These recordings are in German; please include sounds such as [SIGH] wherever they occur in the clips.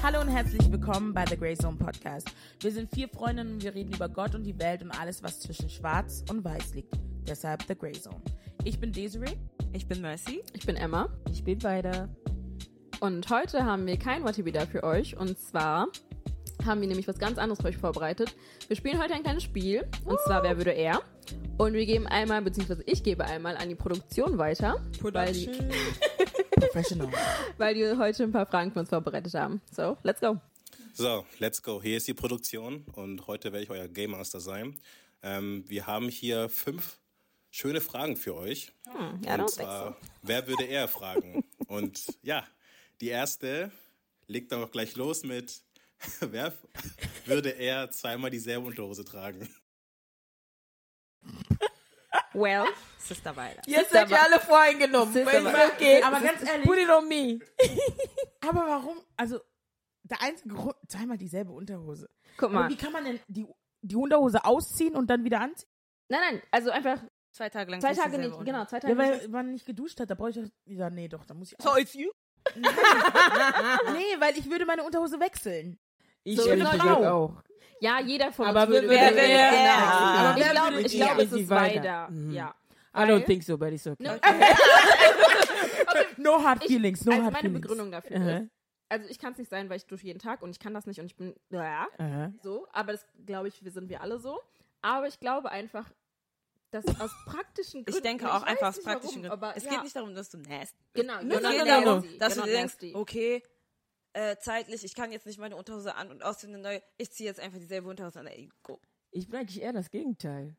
Hallo und herzlich willkommen bei The Grey Zone Podcast. Wir sind vier Freundinnen und wir reden über Gott und die Welt und alles, was zwischen Schwarz und Weiß liegt. Deshalb The Grey Zone. Ich bin Desiree. Ich bin Mercy. Ich bin Emma. Ich bin weiter. Und heute haben wir kein What wieder für euch. Und zwar haben wir nämlich was ganz anderes für euch vorbereitet. Wir spielen heute ein kleines Spiel. Und zwar, wer würde er? Und wir geben einmal, beziehungsweise ich gebe einmal an die Produktion weiter. Weil die, [LAUGHS] Professional. [LAUGHS] weil die heute ein paar Fragen für uns vorbereitet haben. So, let's go. So, let's go. Hier ist die Produktion und heute werde ich euer Game Master sein. Ähm, wir haben hier fünf schöne Fragen für euch. Hm, ja, und zwar, wer würde [LAUGHS] er fragen? und ja, die erste legt dann auch gleich los mit, [LAUGHS] wer würde er zweimal dieselbe Unterhose tragen? Well, Sister Weiler. Jetzt seid ihr alle voreingenommen. Sister Weil- Weiler. okay. Aber ganz ehrlich- Put it on me. [LAUGHS] Aber warum? Also, der einzige Grund, zweimal dieselbe Unterhose. guck Aber mal. wie kann man denn die, die Unterhose ausziehen und dann wieder anziehen? Nein, nein, also einfach Zwei Tage lang. zwei Tage nicht, unter. genau, zwei Tage Ja, nicht. weil man nicht geduscht hat, da brauche ich doch, ja, nee, doch, da muss ich So it's you? [LAUGHS] Nee, weil ich würde meine Unterhose wechseln. Ich So ehrlich gesagt auch. Ja, jeder von Aber uns wer würde würde würde- er? genau. Ja. Ich Wer glaube, ich glaube, es ist weiter. Mhm. Ja. I don't think so, but it's okay. No, [LAUGHS] No hard Ich- feelings, no also hard meine feelings. Begründung dafür Aha. ist, also ich kann es nicht sein, weil ich dusche jeden Tag und ich kann das nicht und ich bin ja, Aha. so, aber das glaube ich, wir sind wir alle so. Aber ich glaube einfach, dass aus praktischen Gründen. Ich denke auch weiß einfach aus praktischen warum, Gründen. aber Es ja, geht nicht darum, dass du nasty Genau, Es genau, darum, no, no. dass genau, du dir denkst, nasty. okay, äh, zeitlich, ich kann jetzt nicht meine Unterhose an und ausziehen eine neue. Ich ziehe jetzt einfach dieselbe Unterhose an. Ey, go. Ich bin eigentlich eher das Gegenteil.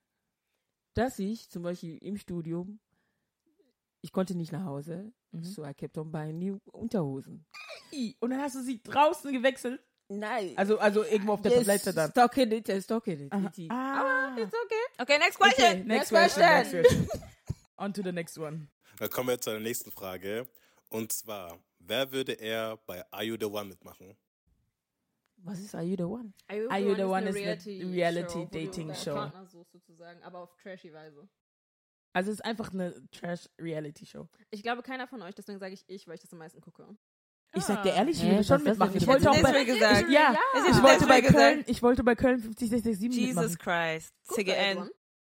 Dass ich zum Beispiel im Studium, ich konnte nicht nach Hause, so I kept on buying new Unterhosen. Und dann hast du sie draußen gewechselt. Nein. Also, also irgendwo auf der yes, Toilette dann. Stock in it, uh, stock in it. Ah, It's okay. Okay, next question. okay, next Next question, next question. question. [LAUGHS] On to the next one. Dann kommen wir zu der nächsten Frage. Und zwar, wer würde er bei Are You the One mitmachen? Was ist Are You the One? Are You the One eine is the reality wo du dating deinen show. Partner suchst sozusagen, aber auf trashy Weise. Also es ist einfach eine Trash-Reality-Show. Ich glaube keiner von euch, deswegen sage ich ich, weil ich das am meisten gucke. Ich sag dir ehrlich, ich würde schon ist mitmachen. Ich wollte eine auch bei, gesagt. ich, ja, ich ist wollte bei Köln, ich wollte bei Köln 50667 Jesus mitmachen. Christ. Guckst du CGN.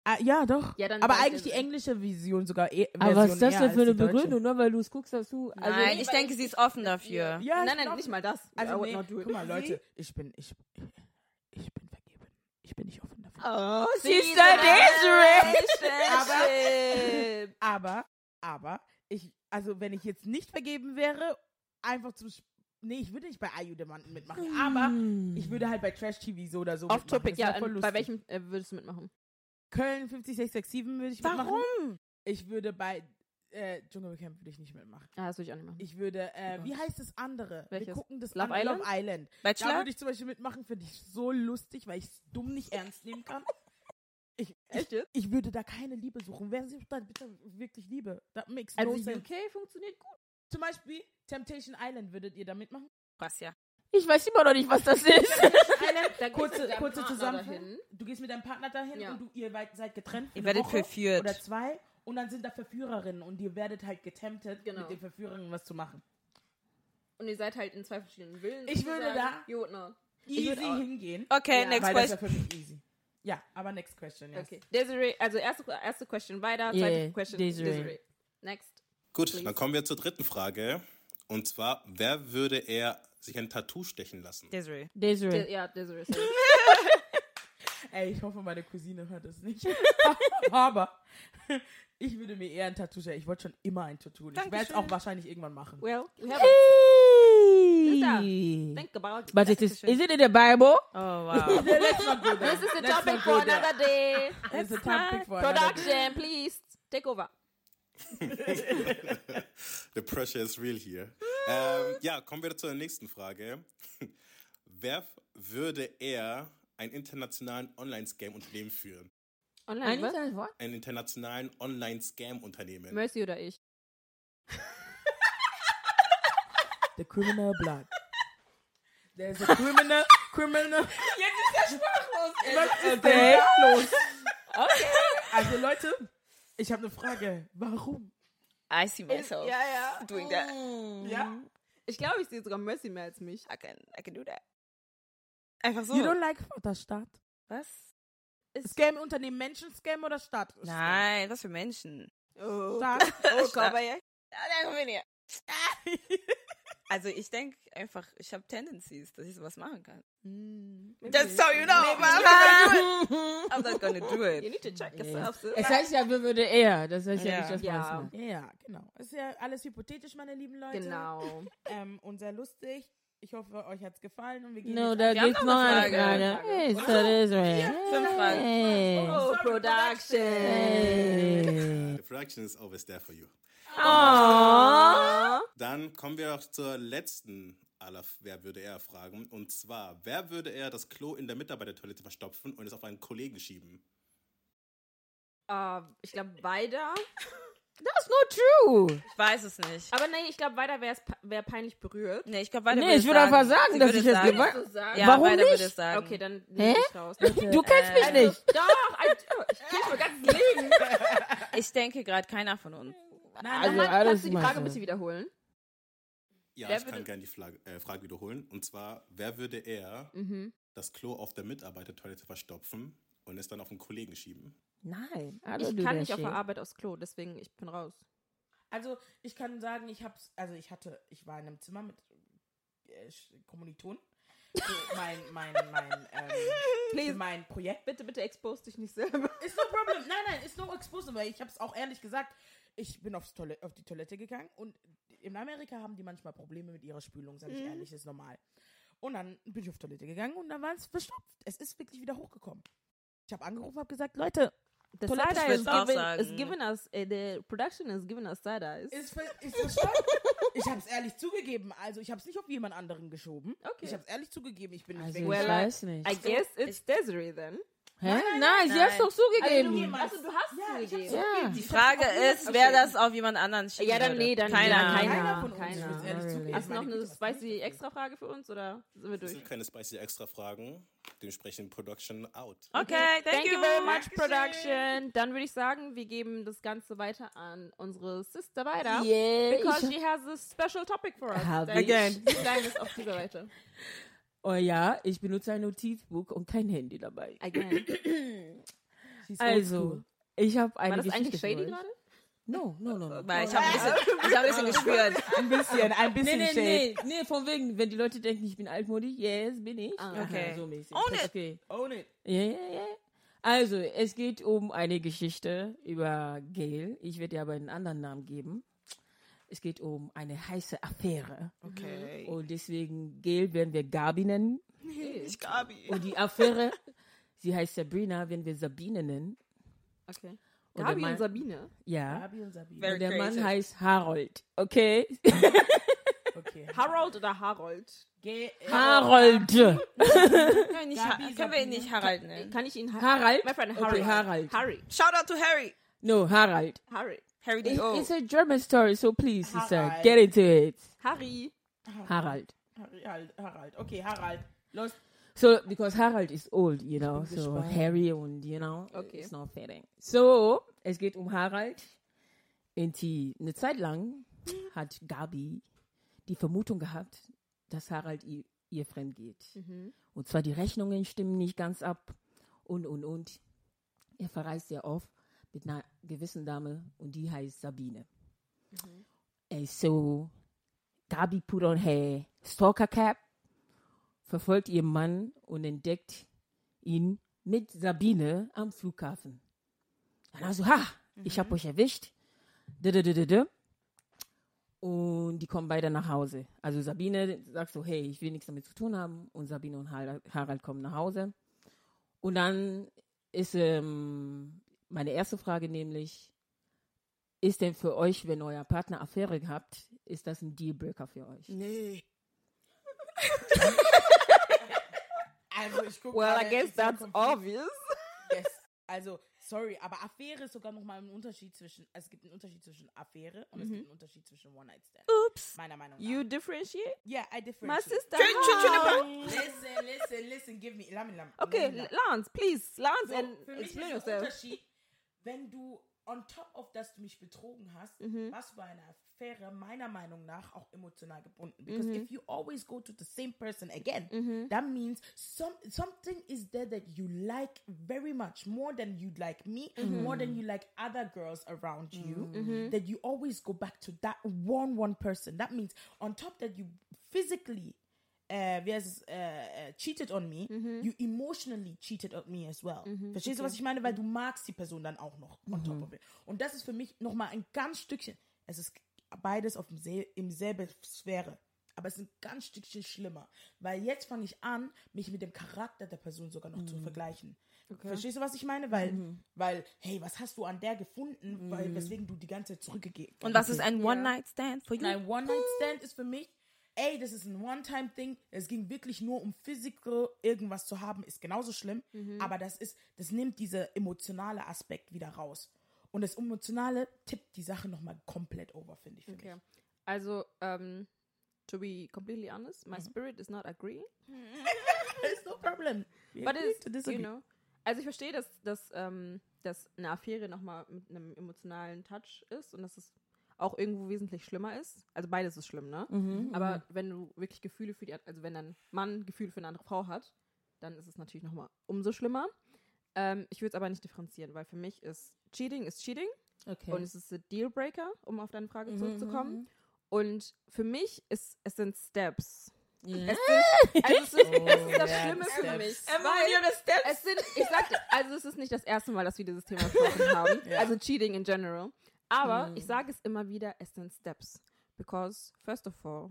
Ah, ja, doch. Ja, dann Aber eigentlich die englische Vision sogar. E Aber was ist das denn für eine. Begründung? Nur weil du es guckst, hast du. Also, Nein, ich denke, ich- sie ist offen dafür. Ja, nein, nein, nicht mal das. Also nee, guck mal, Leute, ich bin, ich, ich bin vergeben. Ich bin nicht offen dafür. Oh, Sister Desiree! [LAUGHS] Aber, aber, ich, also wenn ich jetzt nicht vergeben wäre, einfach zum, Sp- nee, ich würde nicht bei One mitmachen, aber ich würde halt bei Trash TV so oder so Off mitmachen. Topic, Das wär ja. voll Bei welchem äh, würdest du mitmachen? Köln 50667 würde ich mitmachen. Warum? Ich würde bei äh, Dschungelcamp würde ich nicht mitmachen. Ah, das würde ich auch nicht machen. Ich würde, äh, wie heißt das andere? Wir Welches? gucken das Love an, Island? Love Island. Da Bachelor? würde ich zum Beispiel mitmachen, finde ich so lustig, weil ich es dumm nicht ernst nehmen kann. [LAUGHS] Ich, Echt ich, ich würde da keine Liebe suchen. Wer sucht da bitte wirklich Liebe? That makes Also no sense. UK funktioniert gut. Zum Beispiel Temptation Island würdet ihr da mitmachen? Krass, ja. Ich weiß immer noch nicht, was das [LAUGHS] ist. Da kurze, kurze Zusammenfassung. Du gehst mit deinem Partner dahin Ja. und du, ihr seid getrennt. für Ihr werdet Woche verführt. Oder zwei. Und dann sind da Verführerinnen und ihr werdet halt getemptet, Genau. mit den Verführerinnen was zu machen. Und ihr seid halt in zwei verschiedenen Villen. Ich würde da- would not. Easy hingehen. Okay, Ja. next weil das question. wäre für mich easy. Ja, aber next question, yes. Okay. Desiree, also erste, erste Question weiter, Yeah, zweite Question Desiree. Desiree. Next. Gut, Please. dann kommen wir zur dritten Frage. Und zwar, wer würde er sich ein Tattoo stechen lassen? Desiree. De Desiree. ja, Desiree. [LAUGHS] [LAUGHS] Ey, ich hoffe, meine Cousine hört das nicht. [LAUGHS] aber ich würde mir eher ein Tattoo stellen. Ich wollte schon immer ein Tattoo. Ich werde es auch wahrscheinlich irgendwann machen. well, we have a, Hey. think about it. But it is, is it in the Bible? Oh, wow. Let's not go there. This is the Let's topic for another day. It's a topic for another day. Production, please take over. The pressure is real here. Ähm, ja, kommen wir zur nächsten Frage. [LAUGHS] Wer würde er ein internationalen Online-Scam-Unternehmen führen? Online, was? Ein was? Ein internationalen Online-Scam-Unternehmen. Mercy oder ich? The criminal blood. There's a criminal, criminal. [LAUGHS] Jetzt ist der sprachlos. Was ist denn los? Okay. Also Leute, ich habe eine Frage. Warum? I see myself Ja, ja. doing that. Ja? Ich glaube, ich sehe sogar Mercy mehr als mich. I can, I can do that. Einfach so. You don't like Vaterstaat? Was? Scam Unternehmen, Menschen Scam oder Staat? Nein, was für Menschen. Oh, Staat. Oh, komm mal her. Ja, dann komm her. [LAUGHS] Also ich denke einfach, ich habe Tendencies, dass ich sowas machen kann. Just so you know, [LAUGHS] I'm not gonna do You it. need to check yourself. sis. Es heißt ja, wer würde er? Das heißt ja, Ja. nicht, dass Ja. man es macht. Ja, genau. Ist ja alles hypothetisch, meine lieben Leute. Genau. Ähm, und sehr lustig. Ich hoffe, euch hat's gefallen und wir gehen No, jetzt da haben gibt's noch eine Frage. Frage. Hey, so this way. Fünf Fragen. Hey. Oh, Production. Hey. The production is always there for you. Aww. Dann kommen wir auch zur letzten aller Wer würde er Fragen. Und zwar, wer würde er das Klo in der Mitarbeitertoilette verstopfen und es auf einen Kollegen schieben? Ah, ich glaube, weiter. That's not true. Ich weiß es nicht. Aber nee, ich glaube, weiter wäre wär peinlich berührt. Nee, ich glaube, weiter Nee, würde ich würde einfach sagen, Sie dass würde ich gewollt Du sagst. Ja, Warum weiter nicht? würde es sagen. Okay, dann nehme ich raus. Du kennst mich Äh, nicht. Doch, ich kenne [LAUGHS] mein ganzes Leben. Ich denke gerade keiner von uns. Nein, Also, nein, alles Kannst du die Frage bisschen wiederholen? Ja, Wer ich kann gerne die Frage, äh, Frage wiederholen. Und zwar, wer würde er Mhm. das Klo auf der Mitarbeitertoilette verstopfen und es dann auf einen Kollegen schieben? Nein. Ich kann nicht auf der Arbeit aufs Klo, deswegen ich bin raus. Also, ich kann sagen, ich hab's, also ich hatte, ich war in einem Zimmer mit äh, Kommilitonen. So, [LAUGHS] mein, mein, mein, ähm, Please. mein Projekt. Bitte, bitte expose dich nicht selber. [LAUGHS] Ist no problem. Nein, nein, ist no exposed, weil ich hab's auch ehrlich gesagt. Ich bin aufs Toile auf die Toilette gegangen und in Amerika haben die manchmal Probleme mit ihrer Spülung, sag ich ehrlich, ist normal. Und dann bin ich auf Toilette gegangen und dann war es verstopft. Es ist wirklich wieder hochgekommen. Ich habe angerufen, habe gesagt, Leute, The Toilette side-eye is sagen. is given us, uh, the production is giving us side-eyes. ist, ver ist verstopft. [LAUGHS] ich habe es ehrlich zugegeben. Also ich habe es nicht auf jemand anderen geschoben. Okay. Ich habe es ehrlich zugegeben. Ich bin nicht Also, weg. ich Well, weiß nicht. I guess it's Desiree then. Hä? nein, Nein, nein, sie hat's doch zugegeben. jemand- Also du hast Ja, zugegeben. Ja. Die Frage ist, wer das auf jemand anderen schiebt. Ja, dann nee, dann Keiner. keiner. Keiner Keiner, von uns keiner. ehrlich zugeben. Hast du noch eine spicy ich extra Frage für uns oder sind wir Das durch? sind keine spicy extra Fragen. Dementsprechend Production out. Okay, thank, Thank you you. very much, Production. Dann würde ich sagen, wir geben das Ganze weiter an unsere Sister weiter. Yeah, Because she has a special topic for us. Hab ich. Sie sagen es auf dieser Seite. [LAUGHS] Oh ja, ich benutze ein Notizbuch und kein Handy dabei. Again. [CLEARS THROAT] Also, ich habe War eine das Geschichte eigentlich shady gerade? No, no, no, no. Weil ich habe ein bisschen, [LAUGHS] ich hab ein bisschen gespürt. ein bisschen, ein [LAUGHS] Nee, bisschen nee, Shade. nee, nee, von wegen, wenn die Leute denken, ich bin altmodisch, yes, bin ich. Ah, Aha, okay. So mäßig. Own it. Okay. Own it. Ja, ja, ja. Also, es geht um eine Geschichte über Gail. Ich werde ihr aber einen anderen Namen geben. Es geht um eine heiße Affäre. Okay. Und deswegen Gail werden wir Gabi nennen. [LAUGHS] Ich Gabi. Und die Affäre, sie heißt Sabrina, werden wir Sabine nennen. Okay. Und Gabi Mann- und Sabine. Ja. Gabi und Sabine. Very Und der Mann heißt Harold. Okay? [LAUGHS] Okay. Harold oder Harold? Ge äh, Harold. Können wir, nicht, Gabi, Ha- können wir ihn nicht Harald nennen? Kann ich ihn Ha- Harald? My friend Okay, Harry. Harald. Harry. Shout out to Harry. No, Harold. Harry. Harry It- D.O. It's a German story, so please, sister, Harald. get into it. Harry. Harald. Harald, Harald. Okay, Harald. Los. So, because Harald is old, you know, so gespannt. Harry und, you know, Okay. it's not fitting. So, es geht um Harald. Und die, eine Zeit lang hat Gabi die Vermutung gehabt, dass Harald ihr, ihr fremd geht. Und zwar die Rechnungen stimmen nicht ganz ab und, und, und. Er verreist sehr oft mit einer gewissen Dame und die heißt Sabine. And so, Gabi put on her stalker cap verfolgt ihren Mann und entdeckt ihn mit Sabine am Flughafen. Dann also, ha, ich hab euch erwischt. Und die kommen beide nach Hause. Also Sabine sagt so, hey, ich will nichts damit zu tun haben. Und Sabine und Harald, Harald kommen nach Hause. Und dann ist ähm, meine erste Frage nämlich, ist denn für euch, wenn euer Partner Affäre habt, ist das ein Dealbreaker für euch? Nee. [LAUGHS] Also, ich gucke Well, I guess that's obvious. Yes. Also, sorry, aber Affäre ist sogar nochmal ein Unterschied zwischen, es gibt einen Unterschied zwischen Affäre und es gibt einen Unterschied zwischen One-Night-Stand. Oops. Meiner Meinung nach. You differentiate? yeah, I My differentiate. sister. Tschüss, tschüss, how? Listen, listen, listen, give me, lass mich, Okay. Lance, please. Lance So, and explain yourself. Unterschied, wenn du on top of, dass du mich betrogen hast, Mhm. warst du bei einer Affäre meiner Meinung nach auch emotional gebunden. Because if you always go to the same person again, Mhm. that means some something is there that you like very much more than you like me, Mhm. more than you like other girls around you. That you always go back to that one one person. That means on top that you physically äh, wie heißt es, äh, äh, cheated on me, you emotionally cheated on me as well. Verstehst du, was ich meine? Weil du magst die Person dann auch noch on top of it. Und das ist für mich nochmal ein ganz Stückchen, es ist beides auf dem sel im selben Sphäre. Aber es ist ein ganz Stückchen schlimmer. Weil jetzt fange ich an, mich mit dem Charakter der Person sogar noch zu vergleichen. Verstehst du, was ich meine? Weil, weil, hey, was hast du an der gefunden, weil, weswegen du die ganze Zeit zurückgegeben Und was ist ein One-Night-Stand für you? Nein, One-Night-Stand ist für mich, ey, das ist ein One-Time-Thing. Es ging wirklich nur um physical irgendwas zu haben, ist genauso schlimm. Aber das ist, das nimmt diese emotionale Aspekt wieder raus. Und das Emotionale tippt die Sache nochmal komplett over, finde ich. Für Okay. Also, um, to be completely honest, my spirit is not agreeing. [LAUGHS] mich. It's no problem. We But it's, to you know. Also ich verstehe, dass, dass, ähm, dass eine Affäre nochmal mit einem emotionalen Touch ist und dass es auch irgendwo wesentlich schlimmer ist. Also beides ist schlimm, ne? Aber wenn du wirklich Gefühle für die, also wenn ein Mann Gefühle für eine andere Frau hat, dann ist es natürlich nochmal umso schlimmer. Ähm, ich würde es aber nicht differenzieren, weil für mich ist Cheating ist Cheating Okay. und es ist ein Dealbreaker, um auf deine Frage zurückzukommen. Und für mich ist es sind Steps. Es sind, also es ist, [LAUGHS] es ist das ja, Schlimme für mich. Es sind, ich sagte, also es ist nicht das erste Mal, dass wir dieses Thema besprochen haben. [LAUGHS] Ja. Also Cheating in general. Aber ich sage es immer wieder, es sind Steps. Because, first of all,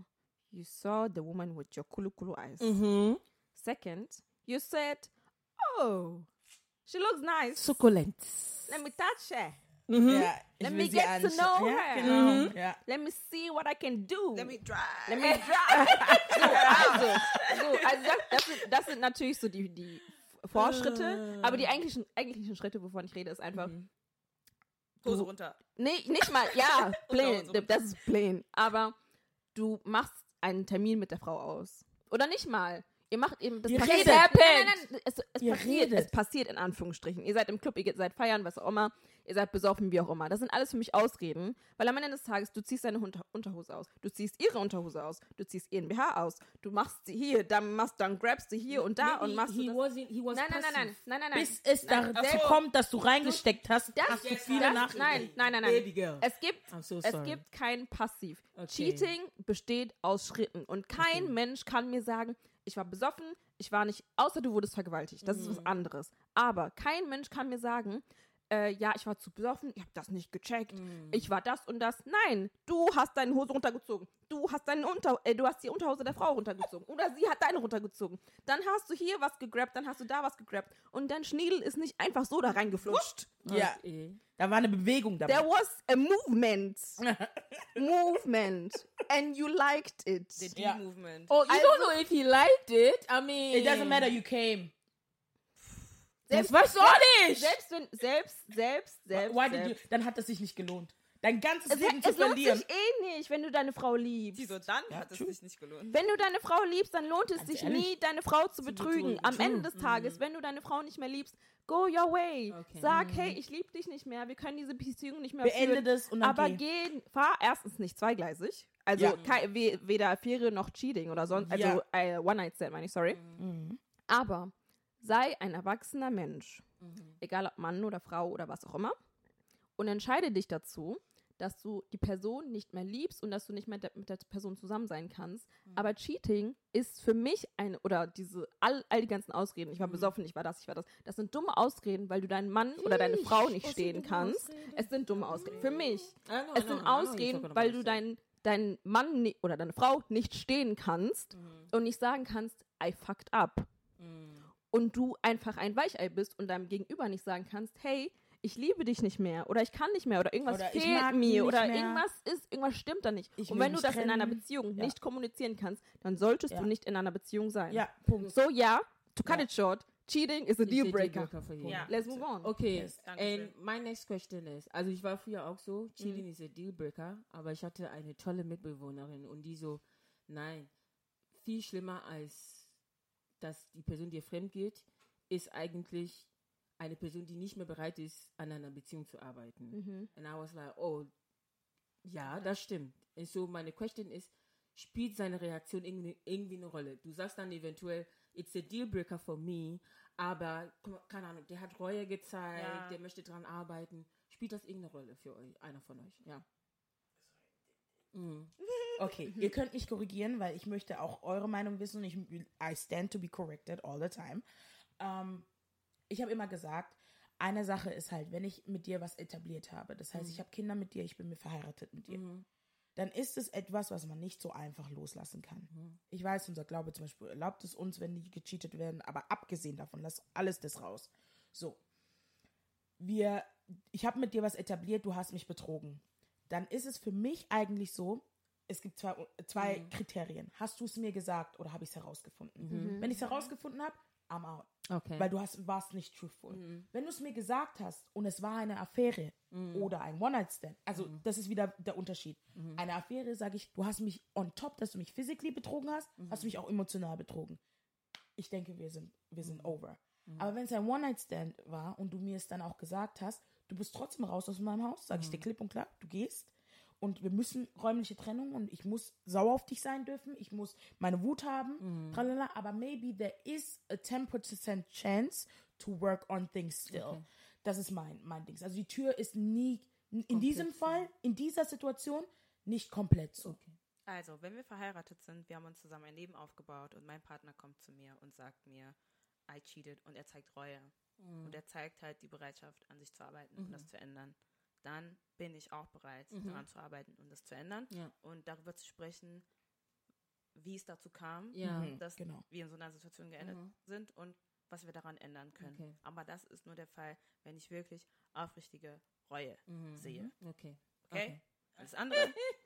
you saw the woman with your kulu kulu eyes. Mhm. Second, you said, oh, she looks nice. Succulent. Let me touch her. Mhm. Ja, Let me sie get to know ja, her. Genau. Ja. Let me see what I can do. Let me try. Let me try. so, [LAUGHS] also, so, also das, das, sind, das sind natürlich so die, die Vorschritte, aber die eigentlichen, eigentlichen Schritte, wovon ich rede, ist einfach, Hose runter. Nee, nicht mal, ja, [LAUGHS] plain, das ist plain. Aber du machst einen Termin mit der Frau aus. Oder nicht mal. Ihr macht eben, das Ihr passiert. redet. Nein, nein, nein, es, es passiert, redet. es passiert in Anführungsstrichen. Ihr seid im Club, ihr seid feiern, was auch immer. Ihr seid besoffen, wie auch immer. Das sind alles für mich Ausreden, weil am Ende des Tages, du ziehst deine Unter Unterhose aus, du ziehst ihre Unterhose aus, du ziehst ihren BH aus, du machst sie hier, dann machst, dann grabst du hier und da und machst he du das. wasn't, he Nein, nein, nein, nein, nein, nein, nein. Bis es Nein, dazu selbst- kommt, dass du reingesteckt hast, Das- hast du das- viele Nachrichten. Nein, nein, nein, nein. Es gibt, so es gibt kein Passiv. Okay. Cheating besteht aus Schritten. Und kein Mensch kann mir sagen, ich war besoffen, ich war nicht, außer du wurdest vergewaltigt. Das ist Mhm. was anderes. Aber kein Mensch kann mir sagen, äh, ja, ich war zu besoffen, ich habe das nicht gecheckt, Mhm. ich war das und das. Nein, du hast deine Hose runtergezogen. Du hast deine Unter äh, du hast die Unterhose der Frau runtergezogen. Oder sie hat deine runtergezogen. Dann hast du hier was gegrabt, dann hast du da was gegrabt. Und dein Schniedel ist nicht einfach so da reingeflutscht. Ja, Okay. da war eine Bewegung dabei. There was a movement. [LAUGHS] movement. And you liked it. The. D-Movement. Oh, you Also- don't know if he liked it. I mean, It doesn't matter, you came. Das weißt du auch nicht. Selbst wenn, selbst, selbst, selbst. Why did you, selbst. dann hat es sich nicht gelohnt. Dein ganzes Es, Leben zu es lohnt verlieren. sich eh nicht, wenn du deine Frau liebst. Wieso dann Ja, hat es sich nicht gelohnt? Wenn du deine Frau liebst, dann lohnt es Ganz sich ehrlich. nie, deine Frau zu betrügen. Am. Ende des Tages, wenn du deine Frau nicht mehr liebst, go your way. Okay. Sag, hey, ich liebe dich nicht mehr, wir können diese Beziehung nicht mehr Beende führen. das und dann Aber geh. geh, fahr erstens nicht zweigleisig. Also Ja. weder Affäre noch Cheating oder sonst. Also Ja. äh, One-Night-Stand, meine ich, sorry. Mhm. Aber sei ein erwachsener Mensch, Mhm. egal ob Mann oder Frau oder was auch immer, und entscheide dich dazu, dass du die Person nicht mehr liebst und dass du nicht mehr de- mit der Person zusammen sein kannst. Mhm. Aber Cheating ist für mich ein, oder diese, all, all die ganzen Ausreden, ich war Mhm. besoffen, ich war das, ich war das, das sind dumme Ausreden, weil du deinen Mann oder deine Frau nicht stehen kannst. Es sind dumme Ausreden. Für mich. Know, Es sind know Ausreden, weil du deinen deinen Mann oder deine Frau nicht stehen kannst und nicht sagen kannst, I fucked up. Und du einfach ein Weichei bist und deinem Gegenüber nicht sagen kannst, hey, ich liebe dich nicht mehr oder ich kann nicht mehr oder irgendwas Oder ich fehlt mir oder mehr. irgendwas ist, irgendwas stimmt da nicht. Ich und wenn du das in einer trennen. Beziehung Ja. nicht kommunizieren kannst, dann solltest Ja. du nicht in einer Beziehung sein. Ja, Punkt. So ja, to cut Ja. it short, cheating is a deal breaker. for you. Ja. Let's move on. Okay, Yes, and my next question is, also ich war früher auch so, Cheating is a Dealbreaker, aber ich hatte eine tolle Mitbewohnerin und die so, nein, viel schlimmer als, dass die Person dir fremd geht, ist eigentlich eine Person, die nicht mehr bereit ist, an einer Beziehung zu arbeiten. Mhm. And I was like, oh, ja, das stimmt. Und so meine Question ist, spielt seine Reaktion irgendwie, irgendwie eine Rolle? Du sagst dann eventuell, it's a deal breaker for me, aber keine Ahnung, der hat Reue gezeigt, Ja. der möchte dran arbeiten. Spielt das irgendeine Rolle für euch, einer von euch? Ja. Mhm. Okay, ihr könnt mich korrigieren, weil ich möchte auch eure Meinung wissen und ich I stand to be corrected all the time. Ähm, ich habe immer gesagt, eine Sache ist halt, wenn ich mit dir was etabliert habe, das heißt, ich habe Kinder mit dir, ich bin mir verheiratet mit dir, dann ist es etwas, was man nicht so einfach loslassen kann. Ich weiß, unser Glaube zum Beispiel erlaubt es uns, wenn die gecheatet werden, aber abgesehen davon, lass alles das raus. So, wir, ich habe mit dir was etabliert, du hast mich betrogen. Dann ist es für mich eigentlich so, es gibt zwei, zwei Kriterien. Hast du es mir gesagt oder habe ich es herausgefunden? Wenn ich es herausgefunden habe, I'm out. Okay. Weil du hast, warst nicht truthful. Wenn du es mir gesagt hast und es war eine Affäre oder ein One-Night-Stand, also das ist wieder der Unterschied. Eine Affäre, sage ich, du hast mich on top, dass du mich physically betrogen hast, hast du mich auch emotional betrogen. Ich denke, wir sind, wir sind over. Aber wenn es ein One-Night-Stand war und du mir es dann auch gesagt hast, du bist trotzdem raus aus meinem Haus, sage ich dir klipp und klar, du gehst. Und wir müssen räumliche Trennung und ich muss sauer auf dich sein dürfen, ich muss meine Wut haben, tralala, aber maybe there is a 10% chance to work on things still. Das ist mein, mein Ding. Also die Tür ist nie, in diesem Fall, in dieser Situation, nicht komplett zu. Also, wenn wir verheiratet sind, wir haben uns zusammen ein Leben aufgebaut und mein Partner kommt zu mir und sagt mir, I cheated und er zeigt Reue. Und er zeigt halt die Bereitschaft, an sich zu arbeiten und das zu ändern. Dann bin ich auch bereit, daran zu arbeiten und das zu ändern. Ja. Und darüber zu sprechen, wie es dazu kam, Ja. Mhm, dass genau. wir in so einer Situation geendet sind und was wir daran ändern können. Okay. Aber das ist nur der Fall, wenn ich wirklich aufrichtige Reue sehe. Okay. Okay? Alles andere, [LAUGHS]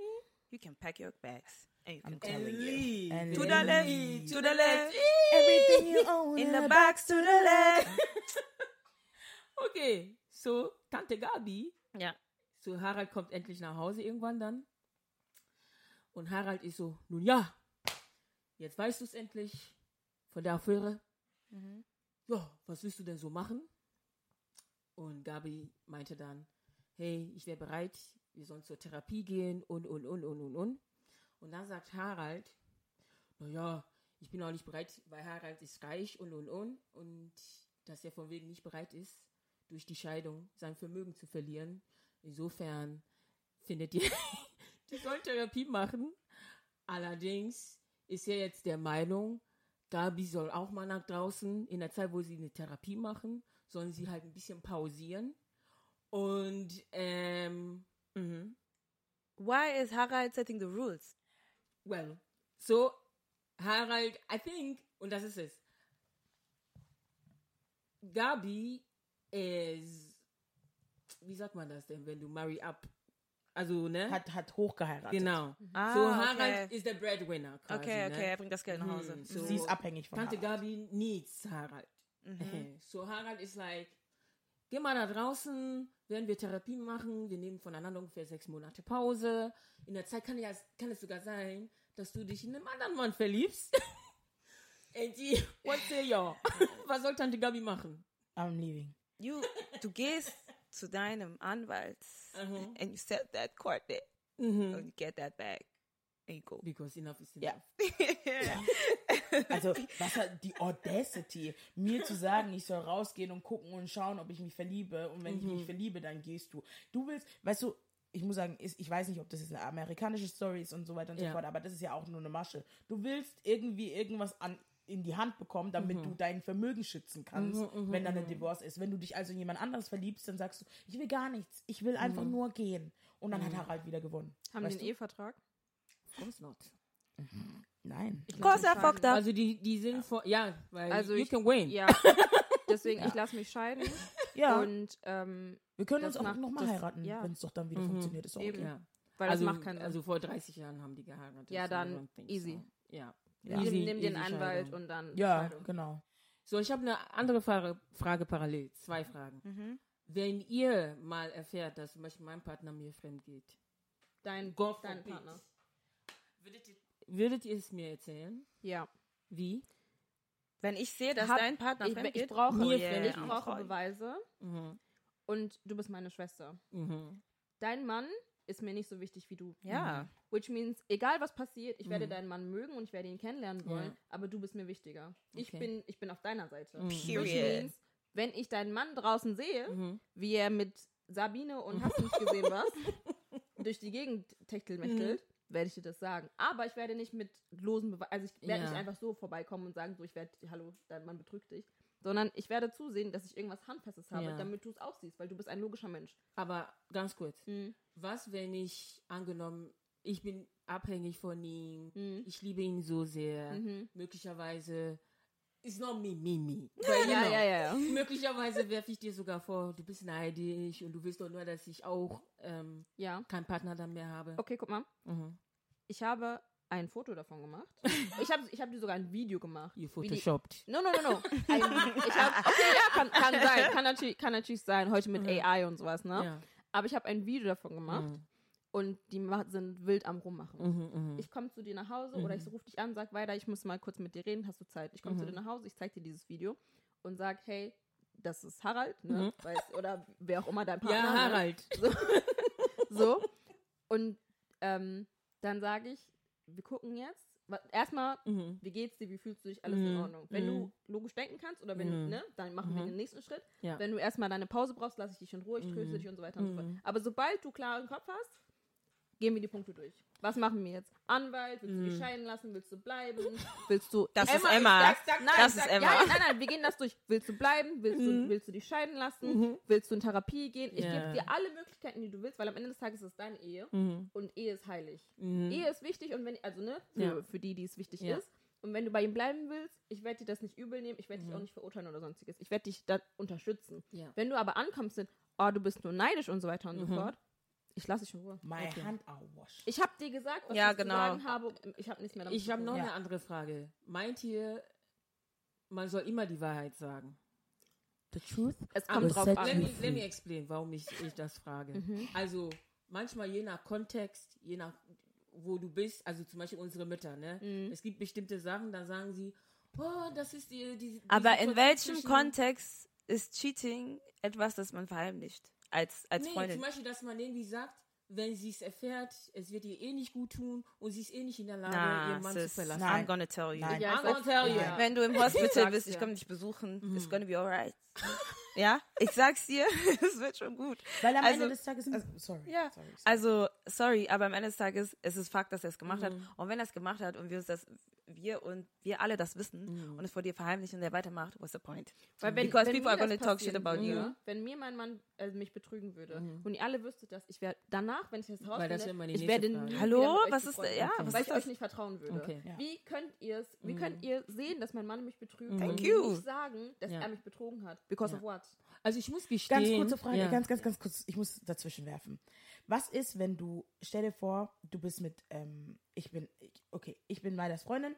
you can pack your bags and you can come with you. And To the left, to the left, everything you own in the box to the left. [LAUGHS] Okay, so Tante Gabi, Ja. so Harald kommt endlich nach Hause irgendwann dann. Und Harald ist so, nun ja, jetzt weißt du es endlich von der Affäre. Ja, was willst du denn so machen? Und Gabi meinte dann, hey, ich wäre bereit, wir sollen zur Therapie gehen und, und, und, und, und, und. Und dann sagt Harald, naja, ich bin auch nicht bereit, weil Harald ist reich und, und, und. Und dass er von wegen nicht bereit ist, durch die Scheidung sein Vermögen zu verlieren. Insofern findet ihr, [LAUGHS] die sollen Therapie machen. Allerdings ist er jetzt der Meinung, Gabi soll auch mal nach draußen, in der Zeit, wo sie eine Therapie machen, sollen sie halt ein bisschen pausieren. Und, ähm, mhm. Why is Harald setting the rules? Well, so Harald, I think, und das ist es. Gabi ist, wie sagt man das denn, wenn du marry up? Also, ne? hat, hat hochgeheiratet. genau. Ah, so okay. Harald ist der Breadwinner quasi, Okay, okay, ne? er bringt das Geld nach Hause. Mhm, so Sie ist abhängig von Tante Harald. Gabi needs Harald. [LAUGHS] So Harald ist like, geh mal da draußen, werden wir Therapie machen, wir nehmen voneinander ungefähr sechs Monate Pause. In der Zeit kann, ja, kann es sogar sein, dass du dich in einen anderen Mann verliebst. [LAUGHS] Und die, what say you? Was soll Tante Gabi machen? I'm leaving. You, du gehst zu deinem Anwalt Mhm. and you set that court date Mhm. and you get that bag and you go. Because enough is Ja. enough. [LAUGHS] [LAUGHS] Also, was hat die Audacity, mir zu sagen, ich soll rausgehen und gucken und schauen, ob ich mich verliebe. Und wenn ich mich verliebe, dann gehst du. Du willst, weißt du, ich muss sagen, ist, ich weiß nicht, ob das jetzt eine amerikanische Story ist und so weiter und Ja. so fort, aber das ist ja auch nur eine Masche. Du willst irgendwie irgendwas an in die Hand bekommen, damit du dein Vermögen schützen kannst, wenn dann ein Divorce ist. Wenn du dich also in jemand anderes verliebst, dann sagst du, ich will gar nichts, ich will einfach nur gehen. Und dann hat Harald wieder gewonnen. Haben weißt die einen Ehevertrag? Of course not. Nein. I mich fucked scheiden. up. Also die, die sind vor, ja, weil Also you ich- can win. Ja. [LAUGHS] Deswegen, ich lasse mich scheiden. [LAUGHS] Ja, Und ähm, wir können uns auch nochmal heiraten, ja. wenn es doch dann wieder funktioniert. Ist auch Eben. okay. Ja. weil also, das macht keinen Sinn. Also vor 30 Jahren haben die geheiratet. Ja, dann easy. So. Ja. Ja. Easy- nimm den easy Anwalt Scheidung. und dann Ja, Scheidung. genau. So, ich habe eine andere Frage, Frage parallel. Zwei Fragen. Mhm. Wenn ihr mal erfährt, dass zum Beispiel mein Partner mir fremd geht, Dein, God dein. Partner. würdet ihr, würdet ihr es mir erzählen? Ja. Wie? Wenn ich sehe, dass Hab- dein Partner ich, fremd ich geht, brauche, Mir yeah, ich brauche. Beweise Mhm. und du bist meine Schwester. Mhm. Dein Mann ist mir nicht so wichtig wie du. Ja. Which means, egal was passiert, ich werde Mhm. deinen Mann mögen und ich werde ihn kennenlernen wollen, Ja. aber du bist mir wichtiger. Ich, Okay. bin, ich bin auf deiner Seite. Mhm. Which Period. means, wenn ich deinen Mann draußen sehe, Mhm. wie er mit Sabine und hast du nicht gesehen was, [LAUGHS] durch die Gegend techtelmechtelt, Mhm. Werde ich dir das sagen. Aber ich werde nicht mit losen Beweisen, also ich werde Ja. nicht einfach so vorbeikommen und sagen, so, ich werde, hallo, dein Mann betrügt dich. Sondern ich werde zusehen, dass ich irgendwas Handfestes habe, Ja. damit du es auch siehst, weil du bist ein logischer Mensch. Aber ganz kurz. Mhm. Was, wenn ich angenommen, ich bin abhängig von ihm, Mhm. ich liebe ihn so sehr, Mhm. möglicherweise ist noch me, me, me. Ja, ja, ja, ja. Möglicherweise werfe ich dir sogar vor, du bist neidisch und du willst doch nur, dass ich auch ähm, Ja. keinen Partner dann mehr habe. Okay, guck mal. Mhm. Ich habe ein Foto davon gemacht. [LAUGHS] ich habe ich hab dir sogar ein Video gemacht. Ihr wie die-. No, no, no, no. Ein, ich hab, [LAUGHS] okay, ja, kann, kann sein. Kann natürlich, kann natürlich sein, heute mit Mhm. AI und sowas, ne? Ja. Aber ich habe ein Video davon gemacht Mhm. Und die sind wild am Rummachen. Mhm, mhm. Ich komme zu dir nach Hause oder ich rufe dich an, sag weiter, ich muss mal kurz mit dir reden, hast du Zeit? Ich komme zu Mhm. dir nach Hause, ich zeig dir dieses Video und sag, hey, das ist Harald, ne? Mhm. Weiß, oder wer auch immer dein Partner ja, ne? Harald. [LAUGHS] So. Und ähm, dann sage ich, wir gucken jetzt. Erstmal, Mhm. wie geht's dir, wie fühlst du dich, alles in Mhm. Ordnung. Wenn Mhm. du logisch denken kannst oder wenn, Mhm. ne, dann machen wir Mhm. den nächsten Schritt. Ja. Wenn du erstmal deine Pause brauchst, lasse ich dich in Ruhe, ich tröste Mhm. dich und so weiter und so fort. Mhm. Aber sobald du klaren Kopf hast, gehen wir die Punkte durch. Was machen wir jetzt? Anwalt, willst du dich Mhm. scheiden lassen, willst du bleiben, [LAUGHS] willst du... Das ist ich Emma. sag- sag- nein, Das ich ist Emma. Ja, nein, nein, wir gehen das durch. Willst du bleiben, willst, du, Mhm. willst du dich scheiden lassen, Mhm. willst du in Therapie gehen? Ich Ja. gebe dir alle Möglichkeiten, die du willst, weil am Ende des Tages ist es deine Ehe Mhm. und Ehe ist heilig. Mhm. Ehe ist wichtig und wenn, also ne, für, Ja. für die, die es wichtig Ja. ist. Und wenn du bei ihm bleiben willst, ich werde dir das nicht übel nehmen, ich werde dich Mhm. auch nicht verurteilen oder sonstiges. Ich werde dich da unterstützen. Ja. Wenn du aber ankommst und, oh, du bist nur neidisch und so weiter und so Mhm. fort, ich lasse dich in Ruhe. My Okay. hand are washed. Ich habe dir gesagt, was Ja, ich genau. zu sagen habe. Ich habe nichts mehr damit Ich habe noch. Ja. eine andere Frage. Meint ihr, man soll immer die Wahrheit sagen? The truth? Es kommt Aber drauf an. Let me, let me explain, warum ich, ich das frage. Mhm. Also, manchmal je nach Kontext, je nach wo du bist, also zum Beispiel unsere Mütter, ne? Mhm. Es gibt bestimmte Sachen, da sagen sie, oh, das ist die, die, die Aber in welchem Kontext ist Cheating etwas, das man verheimlicht? Als, als nee, Freundin. zum Beispiel, dass man irgendwie sagt, wenn sie es erfährt, es wird ihr eh nicht gut tun und sie ist eh nicht in der Lage, Na, ihren Mann sis, zu verlassen. Nein. I'm gonna tell you. Nein. Ja, ich I'm gonna tell you. Wenn du im [LAUGHS] Hospital bist, ich komme dich besuchen, Mhm. it's gonna be alright. [LAUGHS] ja, ich sag's dir, [LAUGHS] es wird schon gut. Weil am Also- Ende des Tages. Also, sorry. Ja, sorry, sorry. Also, sorry, aber am Ende des Tages, es ist Fakt, dass er es gemacht hat. Mhm. Und wenn er es gemacht hat und wir uns das, wir und wir alle das wissen Mhm. und es vor dir verheimlichen und er weitermacht, what's the point? Weil wenn, Because wenn people are gonna talk shit about you. Wenn mir mein Mann äh, mich betrügen würde Mhm. und ihr alle wüsstet das, ich wäre danach, wenn ich das wäre meine ich werde Hallo? Was ist- ja, sein, was weil ist ich das? euch nicht vertrauen würde. Okay. Ja. Wie könnt ihr es, wie Mhm. könnt ihr sehen, dass mein Mann mich betrügt und Thank mir you. nicht sagen, dass Ja. er mich betrogen hat? Because Ja. of what? Also ich muss gestehen. Ganz kurze Frage, ja. ganz, ganz, ganz kurz. Ich muss dazwischen werfen. Was ist, wenn du, stell dir vor, du bist mit, ähm, ich bin, ich, okay, ich bin Weiders Freundin